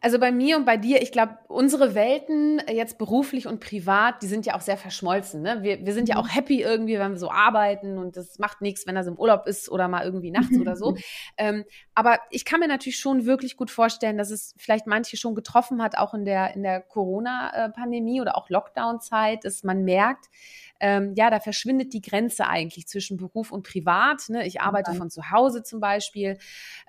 Also bei mir und bei dir, ich glaube, unsere Welten äh, jetzt beruflich und privat, die sind ja auch sehr verschmolzen. Ne? Wir, wir sind ja mhm. auch happy irgendwie, wenn wir so arbeiten und das macht nichts, wenn er so im Urlaub ist oder mal irgendwie nachts oder so. Ähm, aber ich kann mir natürlich schon wirklich gut vorstellen, dass es vielleicht manche schon getroffen hat, auch in der, in der Corona-Pandemie oder auch Lockdown-Zeit, dass man merkt, ähm, ja, da verschwindet die Grenze eigentlich zwischen Beruf und Privat. Ne? Ich arbeite von zu Hause zum Beispiel.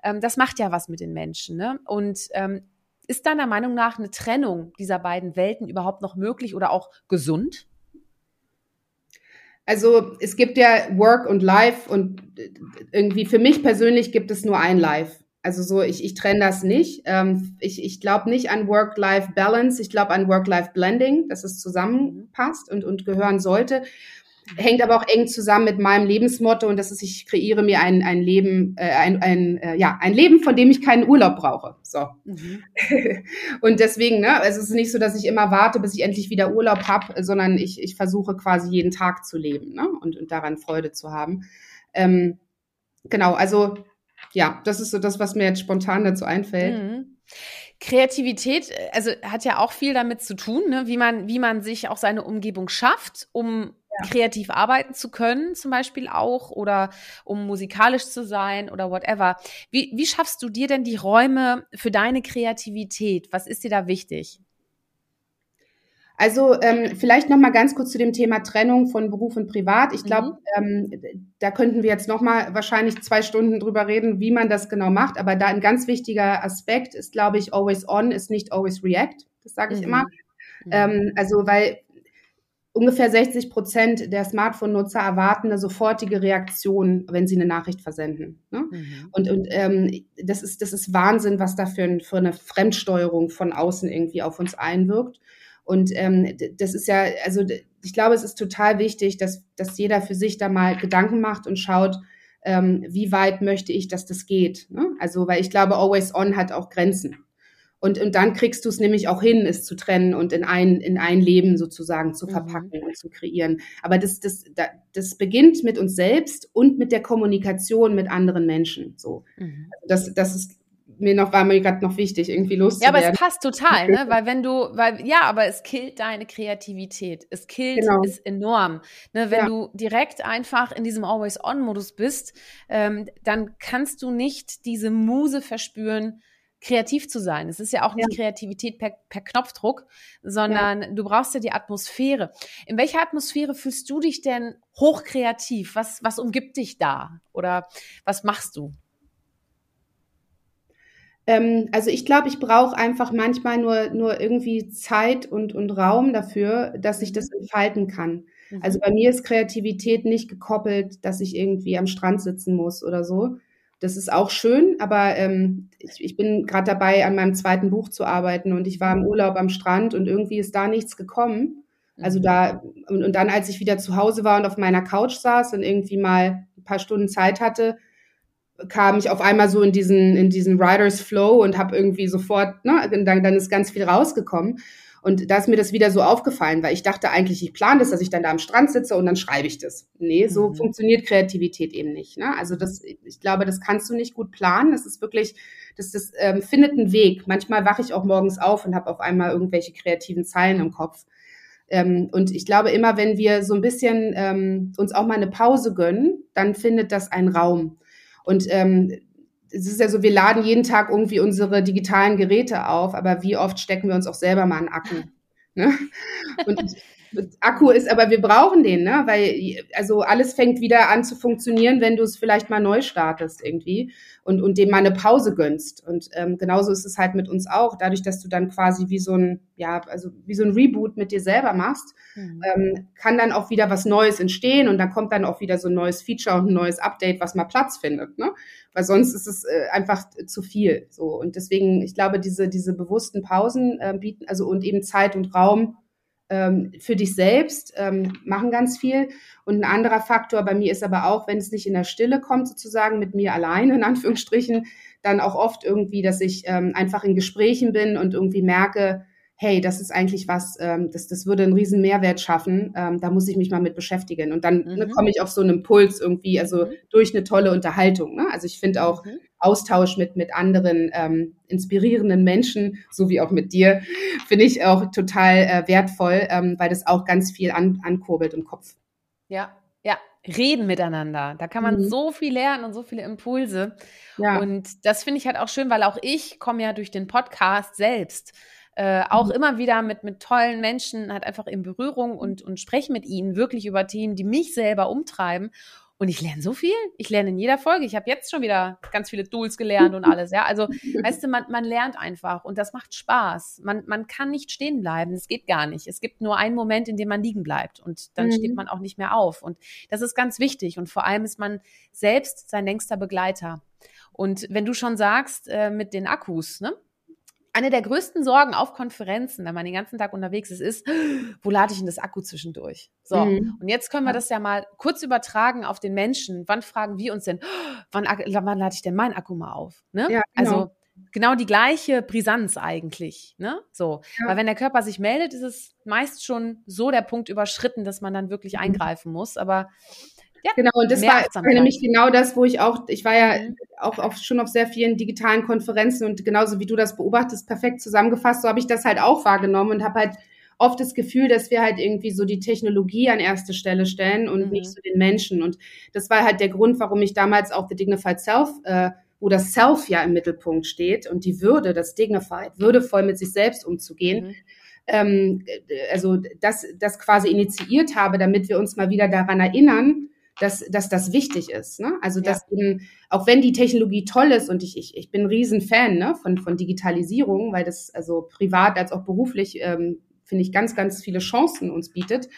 Ähm, das macht ja was mit den Menschen. Ne? Und ähm, ist deiner Meinung nach eine Trennung dieser beiden Welten überhaupt noch möglich oder auch gesund? Also es gibt ja Work und Life und irgendwie für mich persönlich gibt es nur ein Life. Also so, ich, ich trenne das nicht. Ähm, ich ich glaube nicht an Work-Life-Balance, ich glaube an Work-Life-Blending, dass es zusammenpasst und, und gehören sollte hängt aber auch eng zusammen mit meinem Lebensmotto und das ist, ich kreiere mir ein, ein Leben, äh, ein, ein, äh, ja, ein Leben, von dem ich keinen Urlaub brauche. So. Mhm. und deswegen, ne, also es ist nicht so, dass ich immer warte, bis ich endlich wieder Urlaub habe, sondern ich, ich versuche quasi jeden Tag zu leben ne, und, und daran Freude zu haben. Ähm, genau, also ja, das ist so das, was mir jetzt spontan dazu einfällt. Mhm. Kreativität, äh, also hat ja auch viel damit zu tun, ne? wie man, wie man sich auch seine Umgebung schafft, um kreativ arbeiten zu können, zum Beispiel auch, oder um musikalisch zu sein oder whatever. Wie, wie schaffst du dir denn die Räume für deine Kreativität? Was ist dir da wichtig? Also ähm, vielleicht noch mal ganz kurz zu dem Thema Trennung von Beruf und Privat. Ich glaube, mhm. ähm, da könnten wir jetzt noch mal wahrscheinlich zwei Stunden drüber reden, wie man das genau macht. Aber da ein ganz wichtiger Aspekt ist, glaube ich, always on ist nicht always react. Das sage ich mhm. immer. Mhm. Ähm, also weil ungefähr 60 Prozent der Smartphone-Nutzer erwarten eine sofortige Reaktion, wenn sie eine Nachricht versenden. Ne? Mhm. Und, und ähm, das, ist, das ist Wahnsinn, was da für, ein, für eine Fremdsteuerung von außen irgendwie auf uns einwirkt. Und ähm, das ist ja, also ich glaube, es ist total wichtig, dass, dass jeder für sich da mal Gedanken macht und schaut, ähm, wie weit möchte ich, dass das geht. Ne? Also, weil ich glaube, Always On hat auch Grenzen. Und, und dann kriegst du es nämlich auch hin, es zu trennen und in ein, in ein Leben sozusagen zu mhm. verpacken mhm. und zu kreieren. Aber das, das, das beginnt mit uns selbst und mit der Kommunikation mit anderen Menschen. So. Mhm. Also das, das ist mir noch, war mir gerade noch wichtig, irgendwie loszuwerden. Ja, aber es passt total, ne? Weil wenn du, weil, ja, aber es killt deine Kreativität. Es killt genau. ist enorm. Ne? Wenn ja. du direkt einfach in diesem Always-On-Modus bist, ähm, dann kannst du nicht diese Muse verspüren, kreativ zu sein. Es ist ja auch nicht ja. Kreativität per, per, Knopfdruck, sondern ja. du brauchst ja die Atmosphäre. In welcher Atmosphäre fühlst du dich denn hochkreativ? Was, was umgibt dich da? Oder was machst du? Ähm, also ich glaube, ich brauche einfach manchmal nur, nur irgendwie Zeit und, und Raum dafür, dass ich das mhm. entfalten kann. Mhm. Also bei mir ist Kreativität nicht gekoppelt, dass ich irgendwie am Strand sitzen muss oder so. Das ist auch schön, aber ähm, ich, ich bin gerade dabei, an meinem zweiten Buch zu arbeiten und ich war im Urlaub am Strand und irgendwie ist da nichts gekommen. Also mhm. da, und, und dann, als ich wieder zu Hause war und auf meiner Couch saß und irgendwie mal ein paar Stunden Zeit hatte, kam ich auf einmal so in diesen, in diesen Riders Flow und habe irgendwie sofort, ne, dann, dann ist ganz viel rausgekommen. Und da ist mir das wieder so aufgefallen, weil ich dachte eigentlich, ich plane das, dass ich dann da am Strand sitze und dann schreibe ich das. Nee, so mhm. funktioniert Kreativität eben nicht. Ne? Also das, ich glaube, das kannst du nicht gut planen. Das ist wirklich, das, das ähm, findet einen Weg. Manchmal wache ich auch morgens auf und habe auf einmal irgendwelche kreativen Zeilen im Kopf. Ähm, und ich glaube, immer wenn wir so ein bisschen ähm, uns auch mal eine Pause gönnen, dann findet das einen Raum. Und ähm, es ist ja so, wir laden jeden Tag irgendwie unsere digitalen Geräte auf, aber wie oft stecken wir uns auch selber mal einen Akku? Ne? Und Akku ist, aber wir brauchen den, ne? Weil also alles fängt wieder an zu funktionieren, wenn du es vielleicht mal neu startest irgendwie und, und dem mal eine Pause gönnst. Und ähm, genauso ist es halt mit uns auch, dadurch, dass du dann quasi wie so ein, ja, also wie so ein Reboot mit dir selber machst, mhm. ähm, kann dann auch wieder was Neues entstehen und dann kommt dann auch wieder so ein neues Feature und ein neues Update, was mal Platz findet, ne? Weil sonst ist es äh, einfach zu viel. So. Und deswegen, ich glaube, diese, diese bewussten Pausen äh, bieten, also und eben Zeit und Raum ähm, für dich selbst, ähm, machen ganz viel. Und ein anderer Faktor bei mir ist aber auch, wenn es nicht in der Stille kommt, sozusagen mit mir alleine, in Anführungsstrichen, dann auch oft irgendwie, dass ich ähm, einfach in Gesprächen bin und irgendwie merke, hey, das ist eigentlich was, ähm, das, das würde einen riesen Mehrwert schaffen, ähm, da muss ich mich mal mit beschäftigen. Und dann ne, mhm. ne, komme ich auf so einen Impuls irgendwie, also mhm. durch eine tolle Unterhaltung. Ne? Also ich finde auch mhm. Austausch mit, mit anderen ähm, inspirierenden Menschen, so wie auch mit dir, finde ich auch total äh, wertvoll, ähm, weil das auch ganz viel an, ankurbelt im Kopf. Ja, ja, reden miteinander. Da kann man mhm. so viel lernen und so viele Impulse. Ja. Und das finde ich halt auch schön, weil auch ich komme ja durch den Podcast selbst äh, auch mhm. immer wieder mit, mit tollen Menschen halt einfach in Berührung und, und spreche mit ihnen wirklich über Themen, die mich selber umtreiben. Und ich lerne so viel. Ich lerne in jeder Folge. Ich habe jetzt schon wieder ganz viele Tools gelernt und alles. Ja, also weißt du, man, man lernt einfach und das macht Spaß. Man, man kann nicht stehen bleiben. Es geht gar nicht. Es gibt nur einen Moment, in dem man liegen bleibt und dann mhm. steht man auch nicht mehr auf. Und das ist ganz wichtig. Und vor allem ist man selbst sein längster Begleiter. Und wenn du schon sagst, äh, mit den Akkus, ne? Eine der größten Sorgen auf Konferenzen, wenn man den ganzen Tag unterwegs ist, ist, wo lade ich denn das Akku zwischendurch? So, mhm. und jetzt können wir das ja mal kurz übertragen auf den Menschen. Wann fragen wir uns denn, wann, wann lade ich denn meinen Akku mal auf? Ne? Ja, genau. Also genau die gleiche Brisanz eigentlich. Ne? So, ja. weil wenn der Körper sich meldet, ist es meist schon so der Punkt überschritten, dass man dann wirklich mhm. eingreifen muss. Aber ja, genau, und das war nämlich genau das, wo ich auch, ich war ja mhm. auch auf, schon auf sehr vielen digitalen Konferenzen und genauso wie du das beobachtest, perfekt zusammengefasst, so habe ich das halt auch wahrgenommen und habe halt oft das Gefühl, dass wir halt irgendwie so die Technologie an erste Stelle stellen und mhm. nicht so den Menschen. Und das war halt der Grund, warum ich damals auch The Dignified Self, äh, wo das Self ja im Mittelpunkt steht und die Würde, das Dignified, würdevoll mit sich selbst umzugehen. Mhm ähm, also das, das quasi initiiert habe, damit wir uns mal wieder daran erinnern, dass, dass das wichtig ist. Ne? Also, dass ja. eben, auch wenn die Technologie toll ist und ich, ich, ich bin ein Riesenfan ne, von, von Digitalisierung, weil das also privat als auch beruflich, ähm, finde ich, ganz, ganz viele Chancen uns bietet.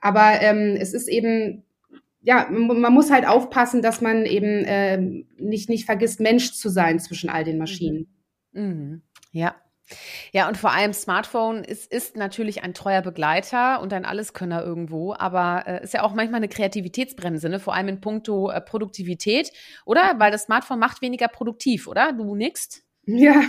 Aber ähm, es ist eben, ja, man muss halt aufpassen, dass man eben äh, nicht, nicht vergisst, Mensch zu sein zwischen all den Maschinen. Mhm. Mhm. Ja, ja, und vor allem Smartphone ist, ist natürlich ein treuer Begleiter und ein Alleskönner irgendwo, aber äh, ist ja auch manchmal eine Kreativitätsbremse, ne? vor allem in puncto äh, Produktivität, oder? Weil das Smartphone macht weniger produktiv, oder? Du nix? Ja,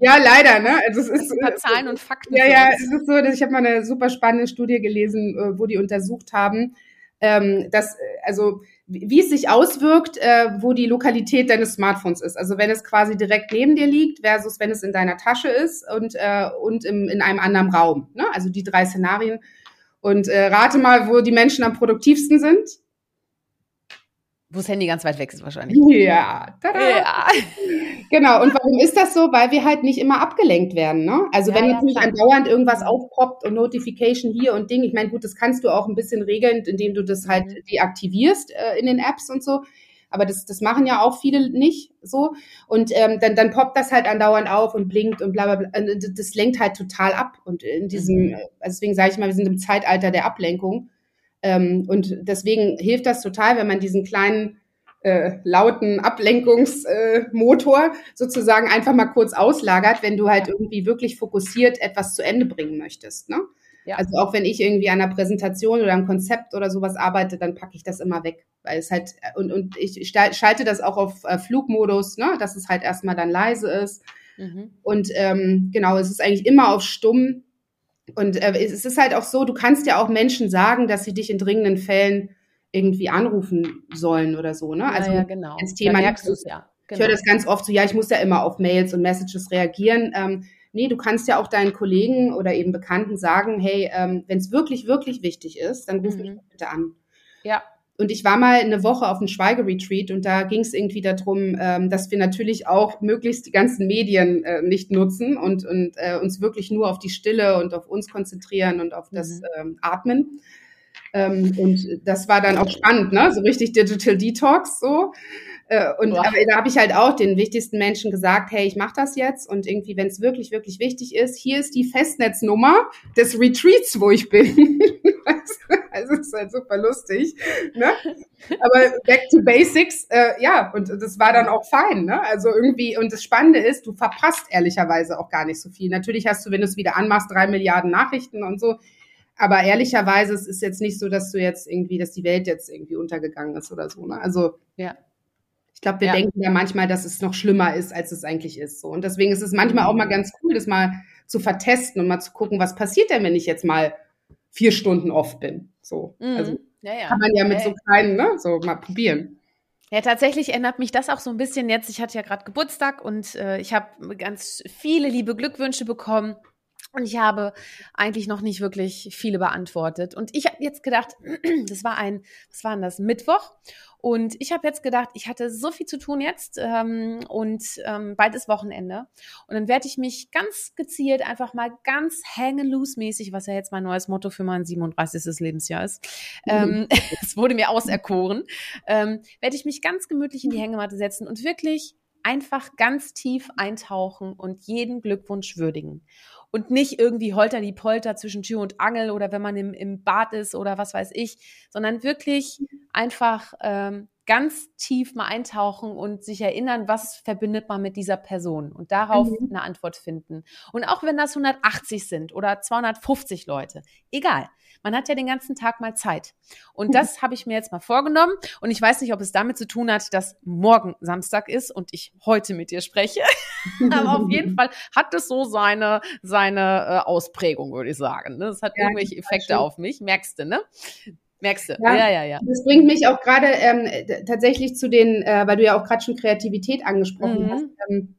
ja, leider, ne? Also es ist äh, Zahlen und Fakten. Ja, ja, es ist so, dass ich habe mal eine super spannende Studie gelesen, äh, wo die untersucht haben, ähm, dass also wie es sich auswirkt, äh, wo die Lokalität deines Smartphones ist. Also wenn es quasi direkt neben dir liegt versus wenn es in deiner Tasche ist und, äh, und im, in einem anderen Raum. Ne? Also die drei Szenarien. Und äh, rate mal, wo die Menschen am produktivsten sind. Wo das Handy ganz weit weg ist wahrscheinlich. Ja, tada. ja. Genau, und warum ist das so? Weil wir halt nicht immer abgelenkt werden. Ne? Also ja, wenn jetzt nicht andauernd irgendwas aufpoppt und Notification hier und Ding, ich meine, gut, das kannst du auch ein bisschen regeln, indem du das halt mhm. deaktivierst äh, in den Apps und so. aber das, das machen ja auch viele nicht so. Und ähm, dann, dann poppt das halt andauernd auf und blinkt und bla bla bla. Das lenkt halt total ab. Und in diesem, mhm. also deswegen sage ich mal, wir sind im Zeitalter der Ablenkung. Ähm, und deswegen hilft das total, wenn man diesen kleinen äh, lauten Ablenkungsmotor äh, sozusagen einfach mal kurz auslagert, wenn du halt irgendwie wirklich fokussiert etwas zu Ende bringen möchtest. Ne? Ja. Also auch wenn ich irgendwie an einer Präsentation oder einem Konzept oder sowas arbeite, dann packe ich das immer weg. Weil es halt, und, und ich schalte das auch auf äh, Flugmodus, ne, dass es halt erstmal dann leise ist. Mhm. Und ähm, genau, es ist eigentlich immer auf stumm. Und äh, es ist halt auch so, du kannst ja auch Menschen sagen, dass sie dich in dringenden Fällen irgendwie anrufen sollen oder so, ne? Also ja, ja genau. ins Thema. Du's, ja. Genau. Ich höre das ganz oft so, ja, ich muss ja immer auf Mails und Messages reagieren. Ähm, nee, du kannst ja auch deinen Kollegen oder eben Bekannten sagen, hey, ähm, wenn es wirklich, wirklich wichtig ist, dann ruf mhm. mich bitte an. Ja. Und ich war mal eine Woche auf einem Schweigeretreat und da ging es irgendwie darum, ähm, dass wir natürlich auch möglichst die ganzen Medien äh, nicht nutzen und, und äh, uns wirklich nur auf die Stille und auf uns konzentrieren und auf das mhm. ähm, Atmen. Ähm, und das war dann auch spannend, ne? So richtig Digital Detox so. Äh, und aber da habe ich halt auch den wichtigsten Menschen gesagt, hey, ich mache das jetzt und irgendwie, wenn es wirklich, wirklich wichtig ist, hier ist die Festnetznummer des Retreats, wo ich bin. also es ist halt super lustig. Ne? Aber back to basics, äh, ja, und das war dann auch fein. Ne? Also irgendwie, und das Spannende ist, du verpasst ehrlicherweise auch gar nicht so viel. Natürlich hast du, wenn du es wieder anmachst, drei Milliarden Nachrichten und so. Aber ehrlicherweise, es ist jetzt nicht so, dass du jetzt irgendwie, dass die Welt jetzt irgendwie untergegangen ist oder so. Ne? Also ja. Ich glaube, wir ja. denken ja manchmal, dass es noch schlimmer ist, als es eigentlich ist. So. Und deswegen ist es manchmal auch mal ganz cool, das mal zu vertesten und mal zu gucken, was passiert denn, wenn ich jetzt mal vier Stunden off bin. So. Mhm. Also ja, ja. kann man ja mit so kleinen, ne, so mal probieren. Ja, tatsächlich erinnert mich das auch so ein bisschen jetzt. Ich hatte ja gerade Geburtstag und äh, ich habe ganz viele liebe Glückwünsche bekommen. Und ich habe eigentlich noch nicht wirklich viele beantwortet. Und ich habe jetzt gedacht, das war ein, was war denn das, Mittwoch? Und ich habe jetzt gedacht, ich hatte so viel zu tun jetzt ähm, und ähm, bald ist Wochenende. Und dann werde ich mich ganz gezielt einfach mal ganz hängen loose mäßig, was ja jetzt mein neues Motto für mein 37. Lebensjahr ist. Mhm. Ähm, es wurde mir auserkoren. Ähm, werde ich mich ganz gemütlich in die Hängematte setzen und wirklich einfach ganz tief eintauchen und jeden Glückwunsch würdigen und nicht irgendwie holter die Polter zwischen Tür und Angel oder wenn man im, im Bad ist oder was weiß ich, sondern wirklich einfach ähm, ganz tief mal eintauchen und sich erinnern, was verbindet man mit dieser Person und darauf mhm. eine Antwort finden. Und auch wenn das 180 sind oder 250 Leute, egal. Man hat ja den ganzen Tag mal Zeit. Und mhm. das habe ich mir jetzt mal vorgenommen. Und ich weiß nicht, ob es damit zu tun hat, dass morgen Samstag ist und ich heute mit dir spreche. Aber auf jeden Fall hat es so seine, seine äh, Ausprägung, würde ich sagen. Das ne? hat ja, irgendwelche Effekte auf mich. Merkst du, ne? Merkst du? Ja, ja, ja. ja. Das bringt mich auch gerade ähm, tatsächlich zu den, äh, weil du ja auch gerade schon Kreativität angesprochen mhm. hast. Ähm,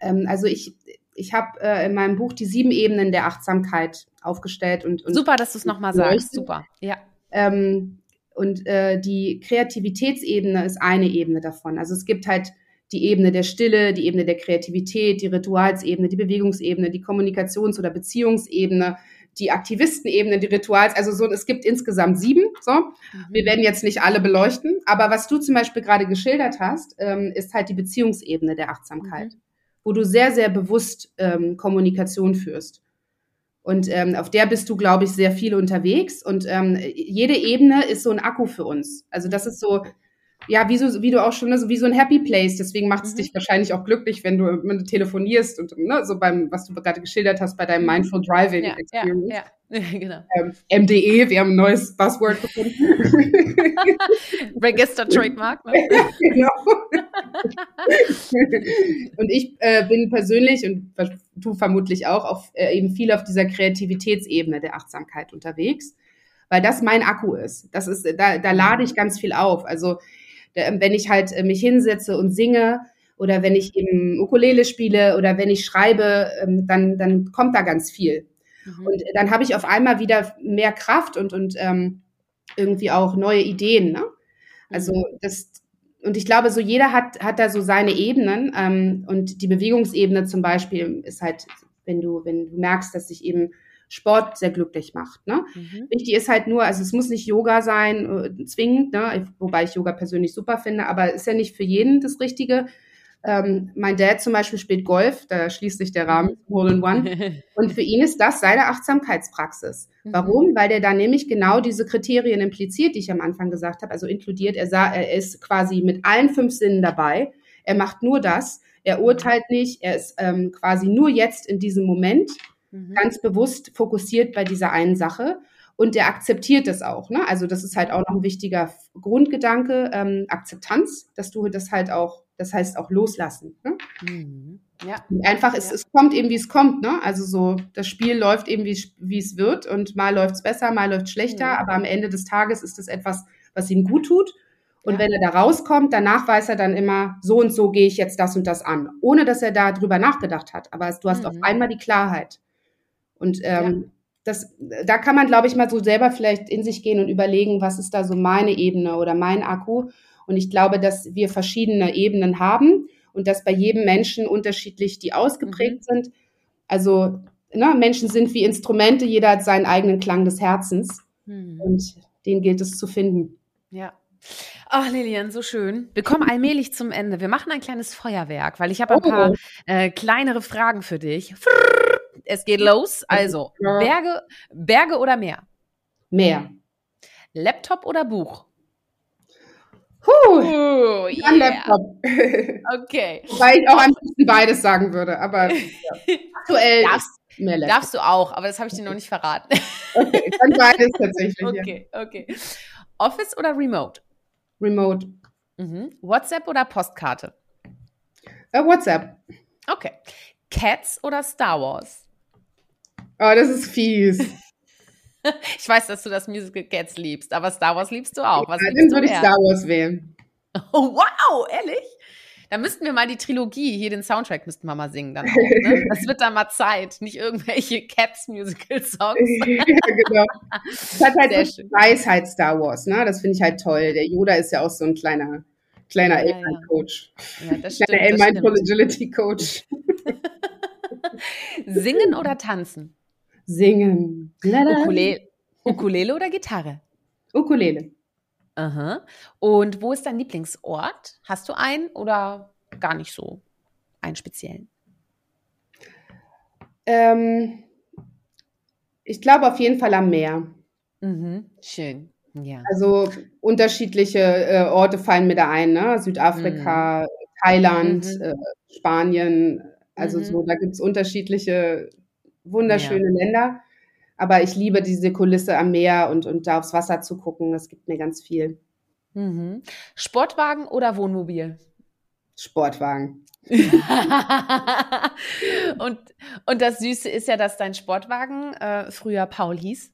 ähm, also ich, ich habe äh, in meinem Buch die sieben Ebenen der Achtsamkeit aufgestellt und, und super, dass du es nochmal sagst. Super, ja. Ähm, und äh, die Kreativitätsebene ist eine Ebene davon. Also es gibt halt die Ebene der Stille, die Ebene der Kreativität, die Ritualsebene, die Bewegungsebene, die Kommunikations- oder Beziehungsebene, die Aktivistenebene, die Rituals, also so, es gibt insgesamt sieben. So, mhm. wir werden jetzt nicht alle beleuchten, aber was du zum Beispiel gerade geschildert hast, ähm, ist halt die Beziehungsebene der Achtsamkeit. Mhm wo du sehr, sehr bewusst ähm, Kommunikation führst. Und ähm, auf der bist du, glaube ich, sehr viel unterwegs. Und ähm, jede Ebene ist so ein Akku für uns. Also das ist so, ja, wie, so, wie du auch schon, ne, so wie so ein Happy Place. Deswegen macht es mhm. dich wahrscheinlich auch glücklich, wenn du, wenn du telefonierst und ne, so beim, was du gerade geschildert hast, bei deinem mhm. Mindful Driving ja, Experience. Ja, ja. genau. Ähm, MDE, wir haben ein neues Buzzword gefunden. Register Trademark. Ne? genau. und ich äh, bin persönlich und du vermutlich auch auf, äh, eben viel auf dieser Kreativitätsebene der Achtsamkeit unterwegs, weil das mein Akku ist. Das ist, da, da lade ich ganz viel auf. Also wenn ich halt äh, mich hinsetze und singe oder wenn ich eben Ukulele spiele oder wenn ich schreibe, ähm, dann, dann kommt da ganz viel. Mhm. Und dann habe ich auf einmal wieder mehr Kraft und, und ähm, irgendwie auch neue Ideen. Ne? Also mhm. das, und ich glaube, so jeder hat, hat da so seine Ebenen. Ähm, und die Bewegungsebene zum Beispiel ist halt, wenn du, wenn du merkst, dass sich eben Sport sehr glücklich macht. Ne? Mhm. Wichtig ist halt nur, also es muss nicht Yoga sein, äh, zwingend, ne? wobei ich Yoga persönlich super finde, aber ist ja nicht für jeden das Richtige. Ähm, mein Dad zum Beispiel spielt Golf, da schließt sich der Rahmen Hole in One. Und für ihn ist das seine Achtsamkeitspraxis. Mhm. Warum? Weil der da nämlich genau diese Kriterien impliziert, die ich am Anfang gesagt habe, also inkludiert. Er, sah, er ist quasi mit allen fünf Sinnen dabei. Er macht nur das. Er urteilt nicht. Er ist ähm, quasi nur jetzt in diesem Moment mhm. ganz bewusst fokussiert bei dieser einen Sache und der akzeptiert das auch. Ne? Also das ist halt auch noch ein wichtiger Grundgedanke, ähm, Akzeptanz, dass du das halt auch, das heißt auch loslassen. Ne? Mhm. Ja. einfach, es, ja. es kommt eben, wie es kommt. Ne? Also so, das Spiel läuft eben, wie, wie es wird und mal läuft es besser, mal läuft es schlechter, mhm. aber am Ende des Tages ist es etwas, was ihm gut tut. Und ja. wenn er da rauskommt, danach weiß er dann immer, so und so gehe ich jetzt das und das an, ohne dass er da drüber nachgedacht hat. Aber du hast mhm. auf einmal die Klarheit. Und ähm, das, da kann man, glaube ich, mal so selber vielleicht in sich gehen und überlegen, was ist da so meine Ebene oder mein Akku. Und ich glaube, dass wir verschiedene Ebenen haben und dass bei jedem Menschen unterschiedlich die ausgeprägt mhm. sind. Also ne, Menschen sind wie Instrumente, jeder hat seinen eigenen Klang des Herzens mhm. und den gilt es zu finden. Ja. Ach, Lilian, so schön. Wir kommen allmählich zum Ende. Wir machen ein kleines Feuerwerk, weil ich habe ein oh. paar äh, kleinere Fragen für dich. Frrr es geht los. Also, Berge, Berge oder Meer? Meer. Laptop oder Buch? Puh, uh, yeah. Laptop. Okay. Wobei ich auch am liebsten beides sagen würde, aber ja. aktuell darfst, mehr Laptop. Darfst du auch, aber das habe ich dir noch nicht verraten. Okay, dann beides tatsächlich. Okay, ja. okay. Office oder Remote? Remote. Mhm. WhatsApp oder Postkarte? Uh, WhatsApp. Okay. Cats oder Star Wars? Oh, das ist fies. ich weiß, dass du das Musical Cats liebst, aber Star Wars liebst du auch. Was ja, dann würde ich Star Wars wählen. Oh, wow, ehrlich? Da müssten wir mal die Trilogie, hier den Soundtrack müssten wir mal singen dann auch, ne? Das wird dann mal Zeit, nicht irgendwelche Cats Musical Songs. ja, genau. Das hat halt Weisheit Star Wars, ne? Das finde ich halt toll. Der Yoda ist ja auch so ein kleiner kleiner ja, A-Coach. Ja. ja, das stimmt. Kleiner A-Mindful Agility Coach. Singen oder tanzen? Singen. Ukulele, Ukulele oder Gitarre? Ukulele. Aha. Und wo ist dein Lieblingsort? Hast du einen oder gar nicht so einen speziellen? Ähm, ich glaube auf jeden Fall am Meer. Mhm. Schön. Ja. Also unterschiedliche äh, Orte fallen mir da ein, ne? Südafrika, mhm. Thailand, mhm. Äh, Spanien, also mhm. so, da gibt es unterschiedliche wunderschöne ja. Länder. Aber ich liebe diese Kulisse am Meer und, und da aufs Wasser zu gucken, das gibt mir ganz viel. Mhm. Sportwagen oder Wohnmobil? Sportwagen. und, und das Süße ist ja, dass dein Sportwagen äh, früher Paul hieß.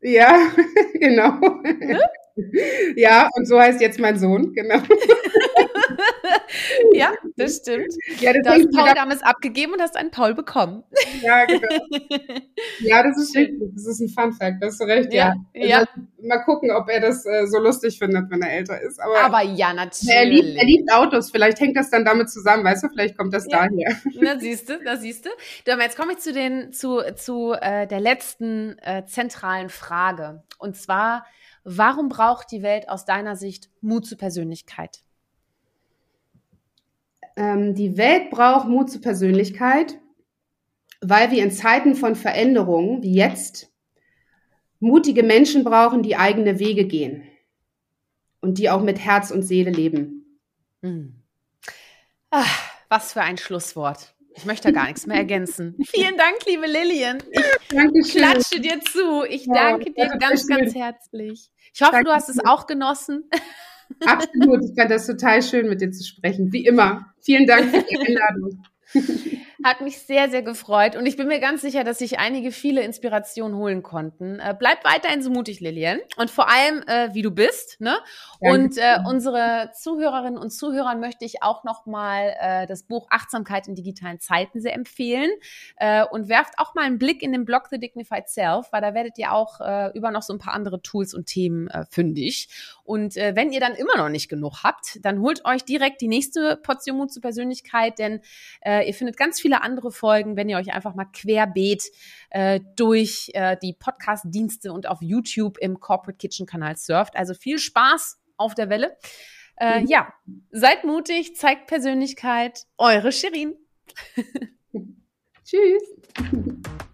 Ja, genau. Ne? Ja, und so heißt jetzt mein Sohn, genau. ja, das stimmt. Ja, das du hast Paul da damals abgegeben und hast einen Paul bekommen. Ja, genau. Ja, das ist richtig. Das ist ein Fun Fact, da hast du recht, ja. ja. ja. Mal gucken, ob er das äh, so lustig findet, wenn er älter ist. Aber, Aber ja, natürlich. Er liebt, er liebt, Autos, vielleicht hängt das dann damit zusammen, weißt du, vielleicht kommt das ja. daher. Na, siehst du, da siehst du. Jetzt komme ich zu, den, zu, zu äh, der letzten äh, zentralen Frage. Und zwar, Warum braucht die Welt aus deiner Sicht Mut zur Persönlichkeit? Ähm, die Welt braucht Mut zur Persönlichkeit, weil wir in Zeiten von Veränderungen wie jetzt mutige Menschen brauchen, die eigene Wege gehen und die auch mit Herz und Seele leben. Hm. Ach, was für ein Schlusswort. Ich möchte gar nichts mehr ergänzen. Vielen Dank, liebe Lillian. Ich Dankeschön. klatsche dir zu. Ich ja, danke dir ganz, ganz herzlich. Ich hoffe, Danke. du hast es auch genossen. Absolut. Ich fand das total schön, mit dir zu sprechen. Wie immer. Vielen Dank für die Einladung. Hat mich sehr, sehr gefreut und ich bin mir ganz sicher, dass sich einige viele Inspirationen holen konnten. Äh, bleib weiterhin so mutig, Lilian. Und vor allem, äh, wie du bist. Ne? Und äh, unsere Zuhörerinnen und Zuhörern möchte ich auch nochmal äh, das Buch Achtsamkeit in digitalen Zeiten sehr empfehlen. Äh, und werft auch mal einen Blick in den Blog The Dignified Self, weil da werdet ihr auch äh, über noch so ein paar andere Tools und Themen äh, fündig. Und äh, wenn ihr dann immer noch nicht genug habt, dann holt euch direkt die nächste Portion Mut zur Persönlichkeit, denn äh, ihr findet ganz viele andere Folgen, wenn ihr euch einfach mal querbeet äh, durch äh, die Podcast-Dienste und auf YouTube im Corporate Kitchen Kanal surft. Also viel Spaß auf der Welle. Äh, mhm. Ja, seid mutig, zeigt Persönlichkeit. Eure Shirin. Tschüss.